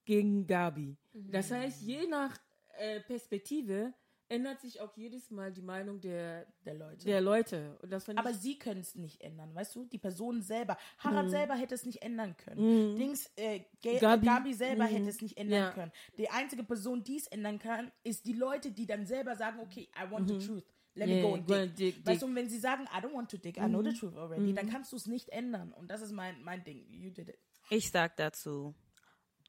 gegen Gabi. Das heißt, je nach äh, Perspektive ändert sich auch jedes Mal die Meinung der, Der Leute. der Leute. Und das fand aber ich, sie können es nicht ändern, weißt du? Die Person selber. Harald selber hätte es nicht ändern können. Dings, äh, Ga Gabi. Gabi, selber Mhm. hätte es nicht ändern Ja. können. Die einzige Person, die es ändern kann, ist die Leute, die dann selber sagen, okay, I want the truth. Let me Yeah, go and dig. and dig, Weißt dig. du, und wenn sie sagen, I don't want to dig, I know the truth already, dann kannst du es nicht ändern. Und das ist mein, mein Ding. You did it. Ich sag dazu,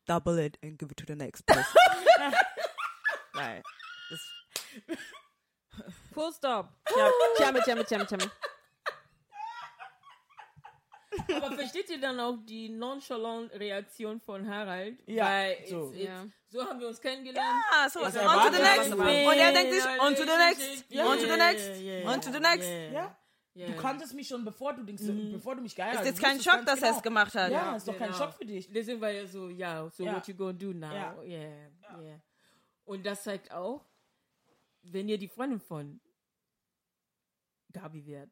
double it and give it to the next [LAUGHS] person. Weil, das, Full stop. Ja, Tjame, tjame, tjame, tjame. aber versteht ihr dann auch die nonchalant Reaktion von Harald? Ja, Weil so. it's- it's- Ja. so haben wir uns kennengelernt. ah, so, on Also to the next. was Und er denkt sich, on to the next, Ja, on to the next, yeah, on to the next. yeah, Ja? yeah. Du kanntest mich schon, bevor du, Dings, bevor du mich geheiratet Ist jetzt kein Schock, dass er es gemacht hat. Ja, ist doch kein Genau. Schock für dich. Deswegen war ja so, ja, so Ja. what you gonna do now? Ja. Yeah, yeah. Und das zeigt auch, wenn ihr die Freundin von Gabi wärt,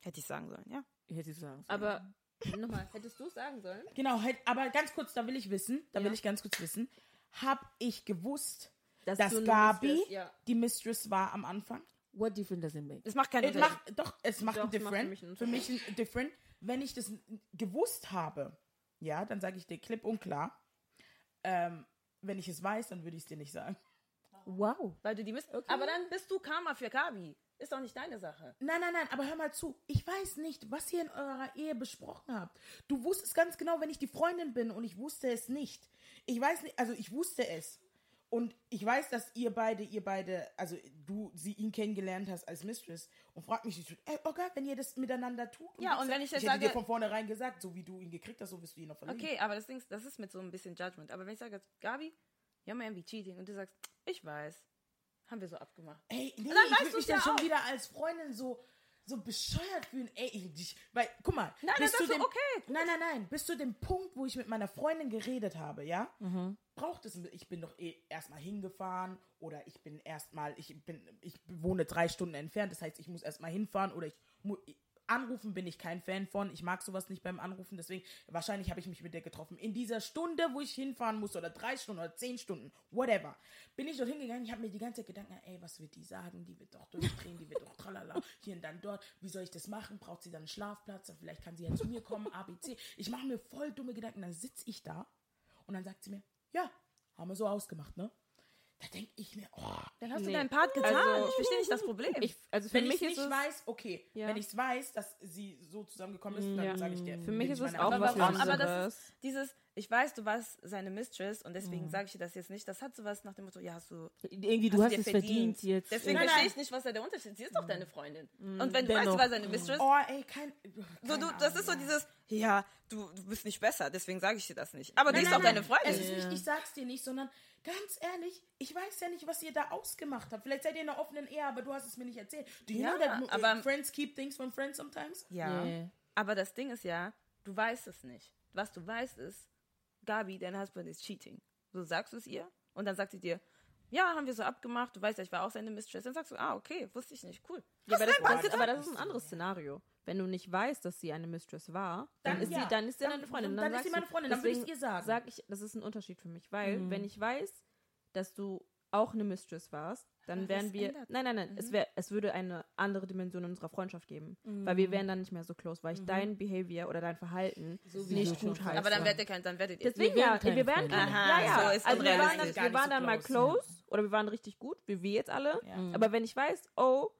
Hätte ich sagen sollen, ja. hätte ich sagen. sollen. Aber nochmal, hättest du es sagen sollen? Genau, halt, aber ganz kurz, da will ich wissen, da Ja. will ich ganz kurz wissen, hab ich gewusst, Dass dass Gabi Mistress- ja. die Mistress war am Anfang? what difference does it make? Es macht keinen Es Unterschied. macht, doch, es macht Doch, ein es macht different. für mich einen für mich ein different. Wenn ich das gewusst habe, ja, dann sage ich dir klipp und klar. Ähm, wenn ich es weiß, dann würde ich es dir nicht sagen. Wow. Weil du die Mist. Aber dann bist du Karma für Gabi. Ist doch nicht deine Sache. Nein, nein, nein, aber hör mal zu. Ich weiß nicht, was ihr in eurer Ehe besprochen habt. Du wusstest ganz genau, wenn ich die Freundin bin und ich wusste es nicht. Ich weiß nicht, also ich wusste es. Und ich weiß, dass ihr beide, ihr beide, also du sie ihn kennengelernt hast als Mistress und fragt mich, ey, okay, wenn ihr das miteinander tut. Ja, und wenn ich jetzt ich hätte dir von vornherein gesagt, so wie du ihn gekriegt hast, so wirst du ihn noch verlieben. Okay, aber das Ding, ist, das ist mit so ein bisschen Judgment. Aber wenn ich sage, Gabi, ja, irgendwie cheating und du sagst, ich weiß, haben wir so abgemacht. Ey, nee, dann ich weißt du's mich dann ja schon auch. wieder als Freundin so, so bescheuert fühlen. Ey, ich, weil, guck mal. Nein, bis dann zu sagst du, dem, okay, gut. Nein, nein, nein. Bis zu dem Punkt, wo ich mit meiner Freundin geredet habe, ja, Mhm. braucht es, ich bin doch eh erstmal hingefahren oder ich bin erstmal, ich bin, ich wohne drei Stunden entfernt, das heißt, ich muss erstmal hinfahren oder ich muss, Anrufen bin ich kein Fan von. Ich mag sowas nicht beim Anrufen, deswegen wahrscheinlich habe ich mich mit der getroffen. In dieser Stunde, wo ich hinfahren muss, oder drei Stunden oder zehn Stunden, whatever, bin ich dort hingegangen. Ich habe mir die ganze Zeit Gedanken, ey, was wird die sagen? Die wird doch durchdrehen, die wird doch tralala, hier und dann dort. Wie soll ich das machen? Braucht sie dann einen Schlafplatz? Vielleicht kann sie ja zu mir kommen, ABC. Ich mache mir voll dumme Gedanken. Dann sitze ich da und dann sagt sie mir, ja, haben wir so ausgemacht, ne? Da denke ich mir, oh, Dann hast du Nee. deinen Part getan. Also- ich verstehe nicht das Problem. Ich, also für wenn mich ich ist nicht es, weiß, okay. Ja. Wenn ich es weiß, dass sie so zusammengekommen ist, dann Ja. sage ich dir. Für mich ist es auch was warum? Aber das ist dieses, ich weiß, du warst seine Mistress und deswegen sage ich dir das jetzt nicht. Das hat sowas nach dem Motto, ja, hast du, Irgendwie, du hast hast dir es verdient jetzt. Deswegen Nein, verstehe nein. ich nicht, was da der Unterschied ist. Sie ist doch deine Freundin. Und wenn du weißt, du warst seine Mistress, Oh, ey, kein. so, du, das ist so dieses, ja, du, du bist nicht besser, deswegen sage ich dir das nicht. Aber die Nein, ist nein, doch deine. Freundin. Es ist nicht, ich sag's dir nicht, sondern ganz ehrlich, ich weiß ja nicht, was ihr da ausgemacht habt. Vielleicht seid ihr in einer offenen Ehe, aber du hast es mir nicht erzählt. Do you Ja, know that aber- uh, friends keep things from friends sometimes? Ja. Yeah. Aber das Ding ist ja, du weißt es nicht. Was du weißt ist, Gabi, dein Husband ist cheating. So sagst du es ihr und dann sagt sie dir, ja, haben wir so abgemacht, du weißt ja, ich war auch seine Mistress. Dann sagst du, ah, okay, wusste ich nicht, cool. Ja, aber, das, getan. aber das ist ein anderes Szenario. Wenn du nicht weißt, dass sie eine Mistress war, dann, Dann ist ja. sie, dann ist sie Dann- deine Freundin. dann ist sagst sie meine du- Freundin, dann würd ich's deswegen ihr sagen. Sag ich, das ist ein Unterschied für mich, weil wenn ich weiß, dass du auch eine Mistress warst, dann Aber wären wir. Nein, nein, nein. Es, wär, es würde eine andere Dimension in unserer Freundschaft geben. Weil wir wären dann nicht mehr so close, weil ich dein Behavior oder dein Verhalten wie nicht gut heiße. Aber dann werdet ihr kein, dann werdet ihr Deswegen Wir ja, wir wären keine. Aha, ja, ja. so also wir waren, dann, wir waren so dann mal close, close oder wir waren richtig gut, wie wir jetzt alle. Ja. Aber wenn ich weiß, oh,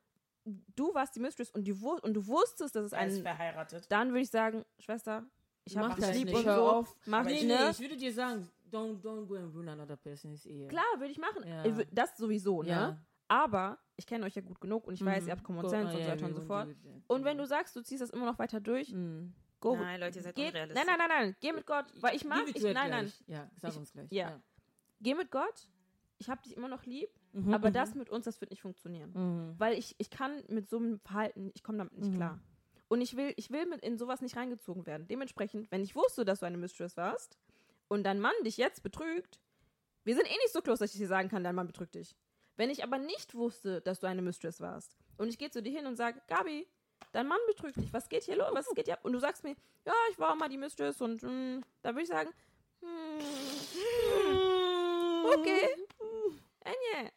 du warst die Mistress und, die, und du wusstest, dass es Er ist ein. verheiratet. Dann würde ich sagen, Schwester, ich habe Mach dich das lieb nicht, und hör so. auf. Mach Nee, nee, ne? ich würde dir sagen, don't, don't go and ruin another person's Ehe. Klar, würde ich machen. Ja. Wür- Das sowieso, ne? Ja. Aber ich kenne euch ja gut genug und ich weiß, ihr habt Common Sense ah, und so ja, weiter und so fort. Und wenn du sagst, du ziehst das immer noch weiter durch, Mm. go. Nein, Leute, ihr seid Geh, unrealistisch. nein, nein, nein, nein, geh mit Gott, weil ich mag, ich, nein, nein, gleich. Ja, sag Ich- uns gleich. ja. geh mit Gott, ich habe dich immer noch lieb, Mhm, aber mhm. das mit uns, das wird nicht funktionieren. Mhm. Weil ich, ich kann mit so einem Verhalten, ich komme damit nicht Mhm. klar. Und ich will, ich will mit in sowas nicht reingezogen werden. Dementsprechend, wenn ich wusste, dass du eine Mistress warst und dein Mann dich jetzt betrügt, wir sind eh nicht so close, dass ich dir sagen kann, dein Mann betrügt dich. Wenn ich aber nicht wusste, dass du eine Mistress warst und ich gehe zu dir hin und sage, Gabi, dein Mann betrügt dich, was geht hier los, was geht hier ab? Und du sagst mir, ja, ich war mal die Mistress und mm, da würde ich sagen, Okay. Anja.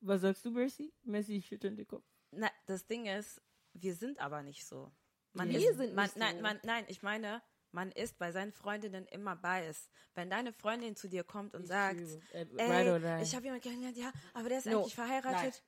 Was sagst du, Mercy? Mercy schüttelt den Kopf. Na, das Ding ist, wir sind aber nicht so. Man Wir ist, sind man, nicht so. nein, man, nein, ich meine, man ist bei seinen Freundinnen immer biased. Wenn deine Freundin zu dir kommt und sagt, Äh, ey, right ich habe jemanden kennengelernt, ja, aber der ist No. eigentlich verheiratet.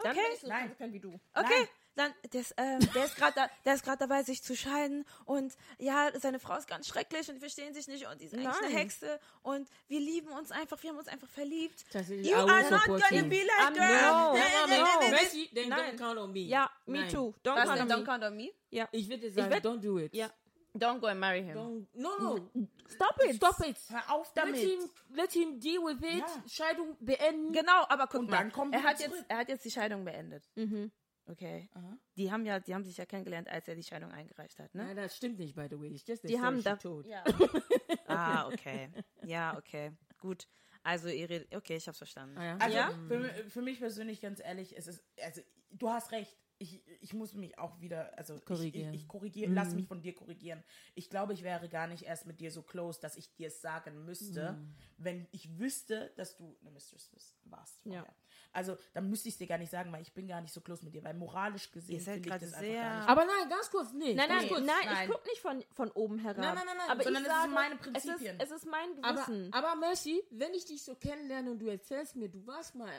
Dann Okay. bin ich so Nein. konsequent wie du. Okay, Nein. dann der ist, ähm, der ist gerade da, der ist gerade dabei, sich zu scheiden und ja, seine Frau ist ganz schrecklich und die verstehen sich nicht und die ist eigentlich eine Nein. Hexe und wir lieben uns einfach, wir haben uns einfach verliebt. You are not gonna be like girl. no. No, no. Messi, then Nein. don't count on me. Ja, me Nein. too. Don't Was count on Don't me. count on me? Ja. Ich würde sagen, don't do it. Ja. Don't go and marry him. Don't, no, no. Stop it. Stop it. Hör auf Let damit. him, let him deal with it. Ja. Scheidung beenden. Genau, aber guck Und mal, er hat, zurück. jetzt, er hat jetzt die Scheidung beendet. Mhm. Okay. Die haben ja, die haben sich ja kennengelernt, als er die Scheidung eingereicht hat, ne? Nein, das stimmt nicht, by the way. Just the Die haben da- told. Ja. [LAUGHS] ah, okay. Ja, okay. Gut. Also, ihr redet, okay, ich hab's verstanden. Ah, ja. Also Ja? für, für mich persönlich ganz ehrlich, es ist, also du hast recht. Ich, ich muss mich auch wieder, also Korrigieren. ich, ich, ich korrigiere, lass mich von dir korrigieren. Ich glaube, ich wäre gar nicht erst mit dir so close, dass ich dir es sagen müsste, wenn ich wüsste, dass du eine Mistress warst. Ja. vorher. Also dann müsste ich es dir gar nicht sagen, weil ich bin gar nicht so close mit dir, weil moralisch gesehen finde ich das einfach sehr- gar nicht. Aber nein, ganz kurz, nee. Nein, nein, Nee. nein, Nein. ich gucke nicht von, von oben herab. Nein, nein, nein, nein, aber sondern ich es sind sage, meine Es Prinzipien. ist, es ist mein Aber, Gewissen. aber Mercy, wenn ich dich so kennenlerne und du erzählst mir, du warst mal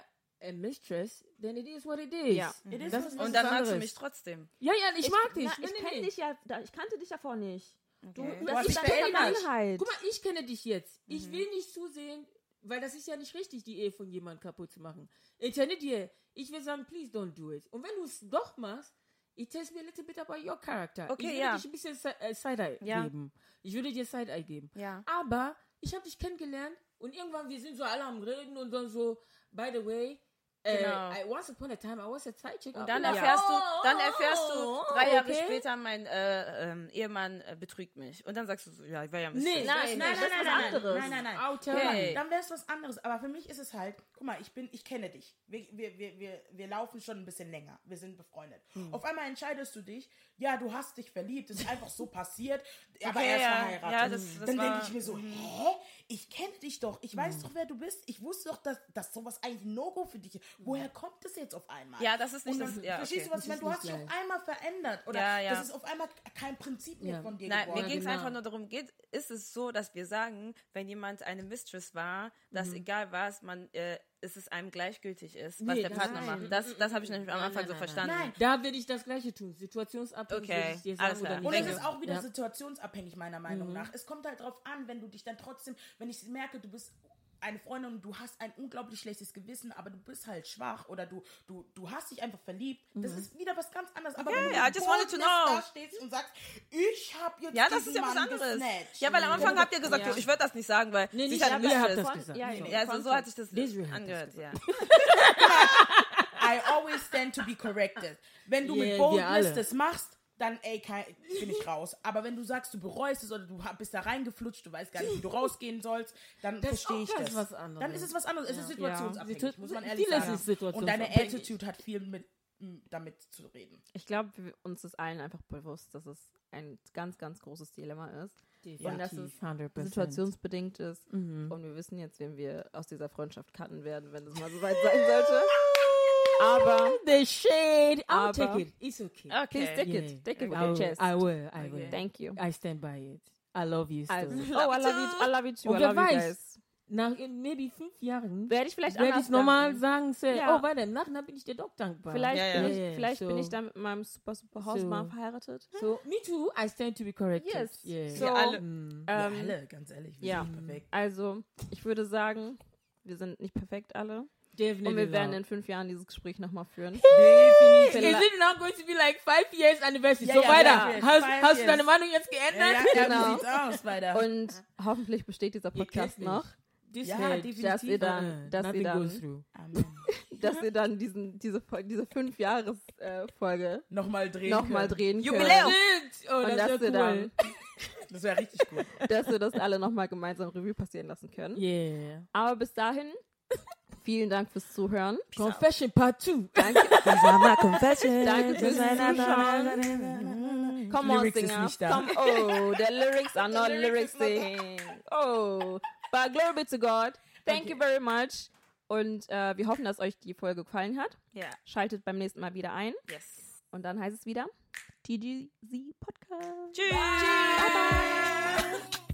a mistress, then it is what it is. Ja. It is das what ist Und dann magst du mich trotzdem. Ja, ja, ich, mag dich. Na, ich nee, kenne nee. dich ja, da, ich kannte dich davor nicht. Du, Okay. das hast ist dich deine verändert. Guck mal, ich kenne dich jetzt. Ich Mhm. will nicht zusehen, weil das ist ja nicht richtig, die Ehe von jemandem kaputt zu machen. Ich kenne dir. Ich will sagen, please don't do it. Und wenn du es doch machst, it tells me a little bit about your character. Okay, ich würde ja. dich ein bisschen äh, Side-Eye Ja. geben. Ich würde dir Side-Eye geben. Ja. Aber ich habe dich kennengelernt und irgendwann, wir sind so alle am Reden und dann so, by the way, äh, Genau. I, once upon a time, I was a side chick. Und dann Ja. erfährst du, Oh, dann erfährst oh, du drei Jahre okay. später, mein äh, ähm, Ehemann äh, betrügt mich. Und dann sagst du so, ja, ich war ja ein Nee, Mistress. Nein, Nein, nein, nein, nein, anderes. nein, nein, nein. Okay. you. Dann wäre es was anderes. Aber für mich ist es halt, guck mal, ich bin, ich kenne dich. Wir, wir, wir, wir, wir laufen schon ein bisschen länger. Wir sind befreundet. Hm. Auf einmal entscheidest du dich, ja, du hast dich verliebt, das ist einfach so passiert, [LAUGHS] aber Okay, er ist ja. verheiratet. Ja, das- das Dann denke Mhm. ich mir so, hä? Ich kenne dich doch. Ich weiß doch, wer du bist. Ich wusste doch, dass, dass sowas eigentlich ein No-Go für dich ist. Woher kommt das jetzt auf einmal? Ja, das ist nicht Und das- dann, ja, Verstehst okay. du, was ich meine? Du hast dich auf einmal verändert. Oder Ja, ja. das ist auf einmal kein Prinzip mehr Ja. von dir Nein, geworden. mir ging es genau. einfach nur darum, geht, ist es so, dass wir sagen, wenn jemand eine Mistress war, dass egal was, man, äh, es ist einem gleichgültig ist, was Nee, der Partner nein. macht. Das, das habe ich nämlich am Anfang nein, so nein, verstanden. nein. Da würde ich das Gleiche tun. Situationsabhängig Okay, ich dir alles sagen klar. oder Und nicht. es Denke- ist auch wieder Ja. situationsabhängig, meiner Meinung nach. Es kommt halt drauf an, wenn du dich dann trotzdem, wenn ich merke, du bist eine Freundin und du hast ein unglaublich schlechtes Gewissen, aber du bist halt schwach oder du, du, du hast dich einfach verliebt, das ist wieder was ganz anderes. Aber wenn du I just wanted to know. da stehst und sagst, ich habe jetzt Ja, das ist ja was anderes. gesnatcht. Ja, weil am Anfang habt ihr gesagt, Ja. ich würde das nicht sagen, weil Nee, nicht halt ihr habt das gesagt. ja, So. nee, Ja, also so hat sich das hat das angehört, ja. [LAUGHS] I always stand to be corrected. Wenn du Yeah, mit Boldness das machst, dann ey, kein, bin ich raus. Aber wenn du sagst, du bereust es oder du bist da reingeflutscht, du weißt gar nicht, wie du rausgehen sollst, dann Das verstehe ich das. was anderes. Dann ist es was anderes. Es ist situationsabhängig, Situ- muss man ehrlich sagen. Und deine Attitude hat viel mit damit zu reden. Ich glaube, uns ist allen einfach bewusst, dass es ein ganz, ganz großes Dilemma ist. Und dass es Definitiv, 100%. situationsbedingt ist. Mhm. Und wir wissen jetzt, wen wir aus dieser Freundschaft cutten werden, wenn es mal so weit sein sollte. [LAUGHS] Aber The shade. I'll Aber- take it. It's okay. please Okay. take Yeah. it. Take it with I your will, chest. I will. I will. Okay. Thank you. I stand by it. I love you still. Also, oh, I love you, I love you too. Und I wer love you weiß, guys. Nach maybe fünf Jahren Werde ich vielleicht werde ich normal denken. sagen, say, Ja. oh, warte, nachher bin ich dir doch dankbar. Vielleicht, Ja, ja. Bin, ich, vielleicht bin so- ich dann mit meinem super, super Hausmann So. verheiratet. So, me too, I stand to be corrected. Yes. Yeah. So, Wir alle. Mm. Wir ähm, alle, ganz ehrlich, wir ja. sind perfekt. Also, ich würde sagen, wir sind nicht perfekt alle. Definitely Und wir werden not. in fünf Jahren dieses Gespräch nochmal führen. Is it now going to be like five years anniversary? Ja, so ja, weiter. ja, hast, hast du deine Meinung jetzt geändert? ja, Genau. sieht's aus bei der? Und hoffentlich besteht dieser Podcast noch. This Ja, definitiv. dass ihr dann, uh, dass ihr dann, [LAUGHS] dass ihr dann diesen, diese, diese fünf Jahres äh, Folge Nochmal drehen nochmal können. drehen könnt. Jubiläum. Oh, Und das dass ist wir ja dann, cool. [LAUGHS] Das wäre richtig cool. dass wir das alle nochmal gemeinsam Revue passieren lassen können. Yeah. Aber bis dahin, vielen Dank fürs Zuhören. Confession Part 2. Danke, [LAUGHS] confessions. danke fürs Zuschauen. Come on, Lyrics ist Singer. Come, oh, the lyrics are not lyrics lyrics. Oh, but glory be to God. Thank Okay. you very much. Und äh, wir hoffen, dass euch die Folge gefallen hat. Ja. Schaltet beim nächsten Mal wieder ein. Yes. Und dann heißt es wieder TGZ Podcast. Tschüss. Bye bye.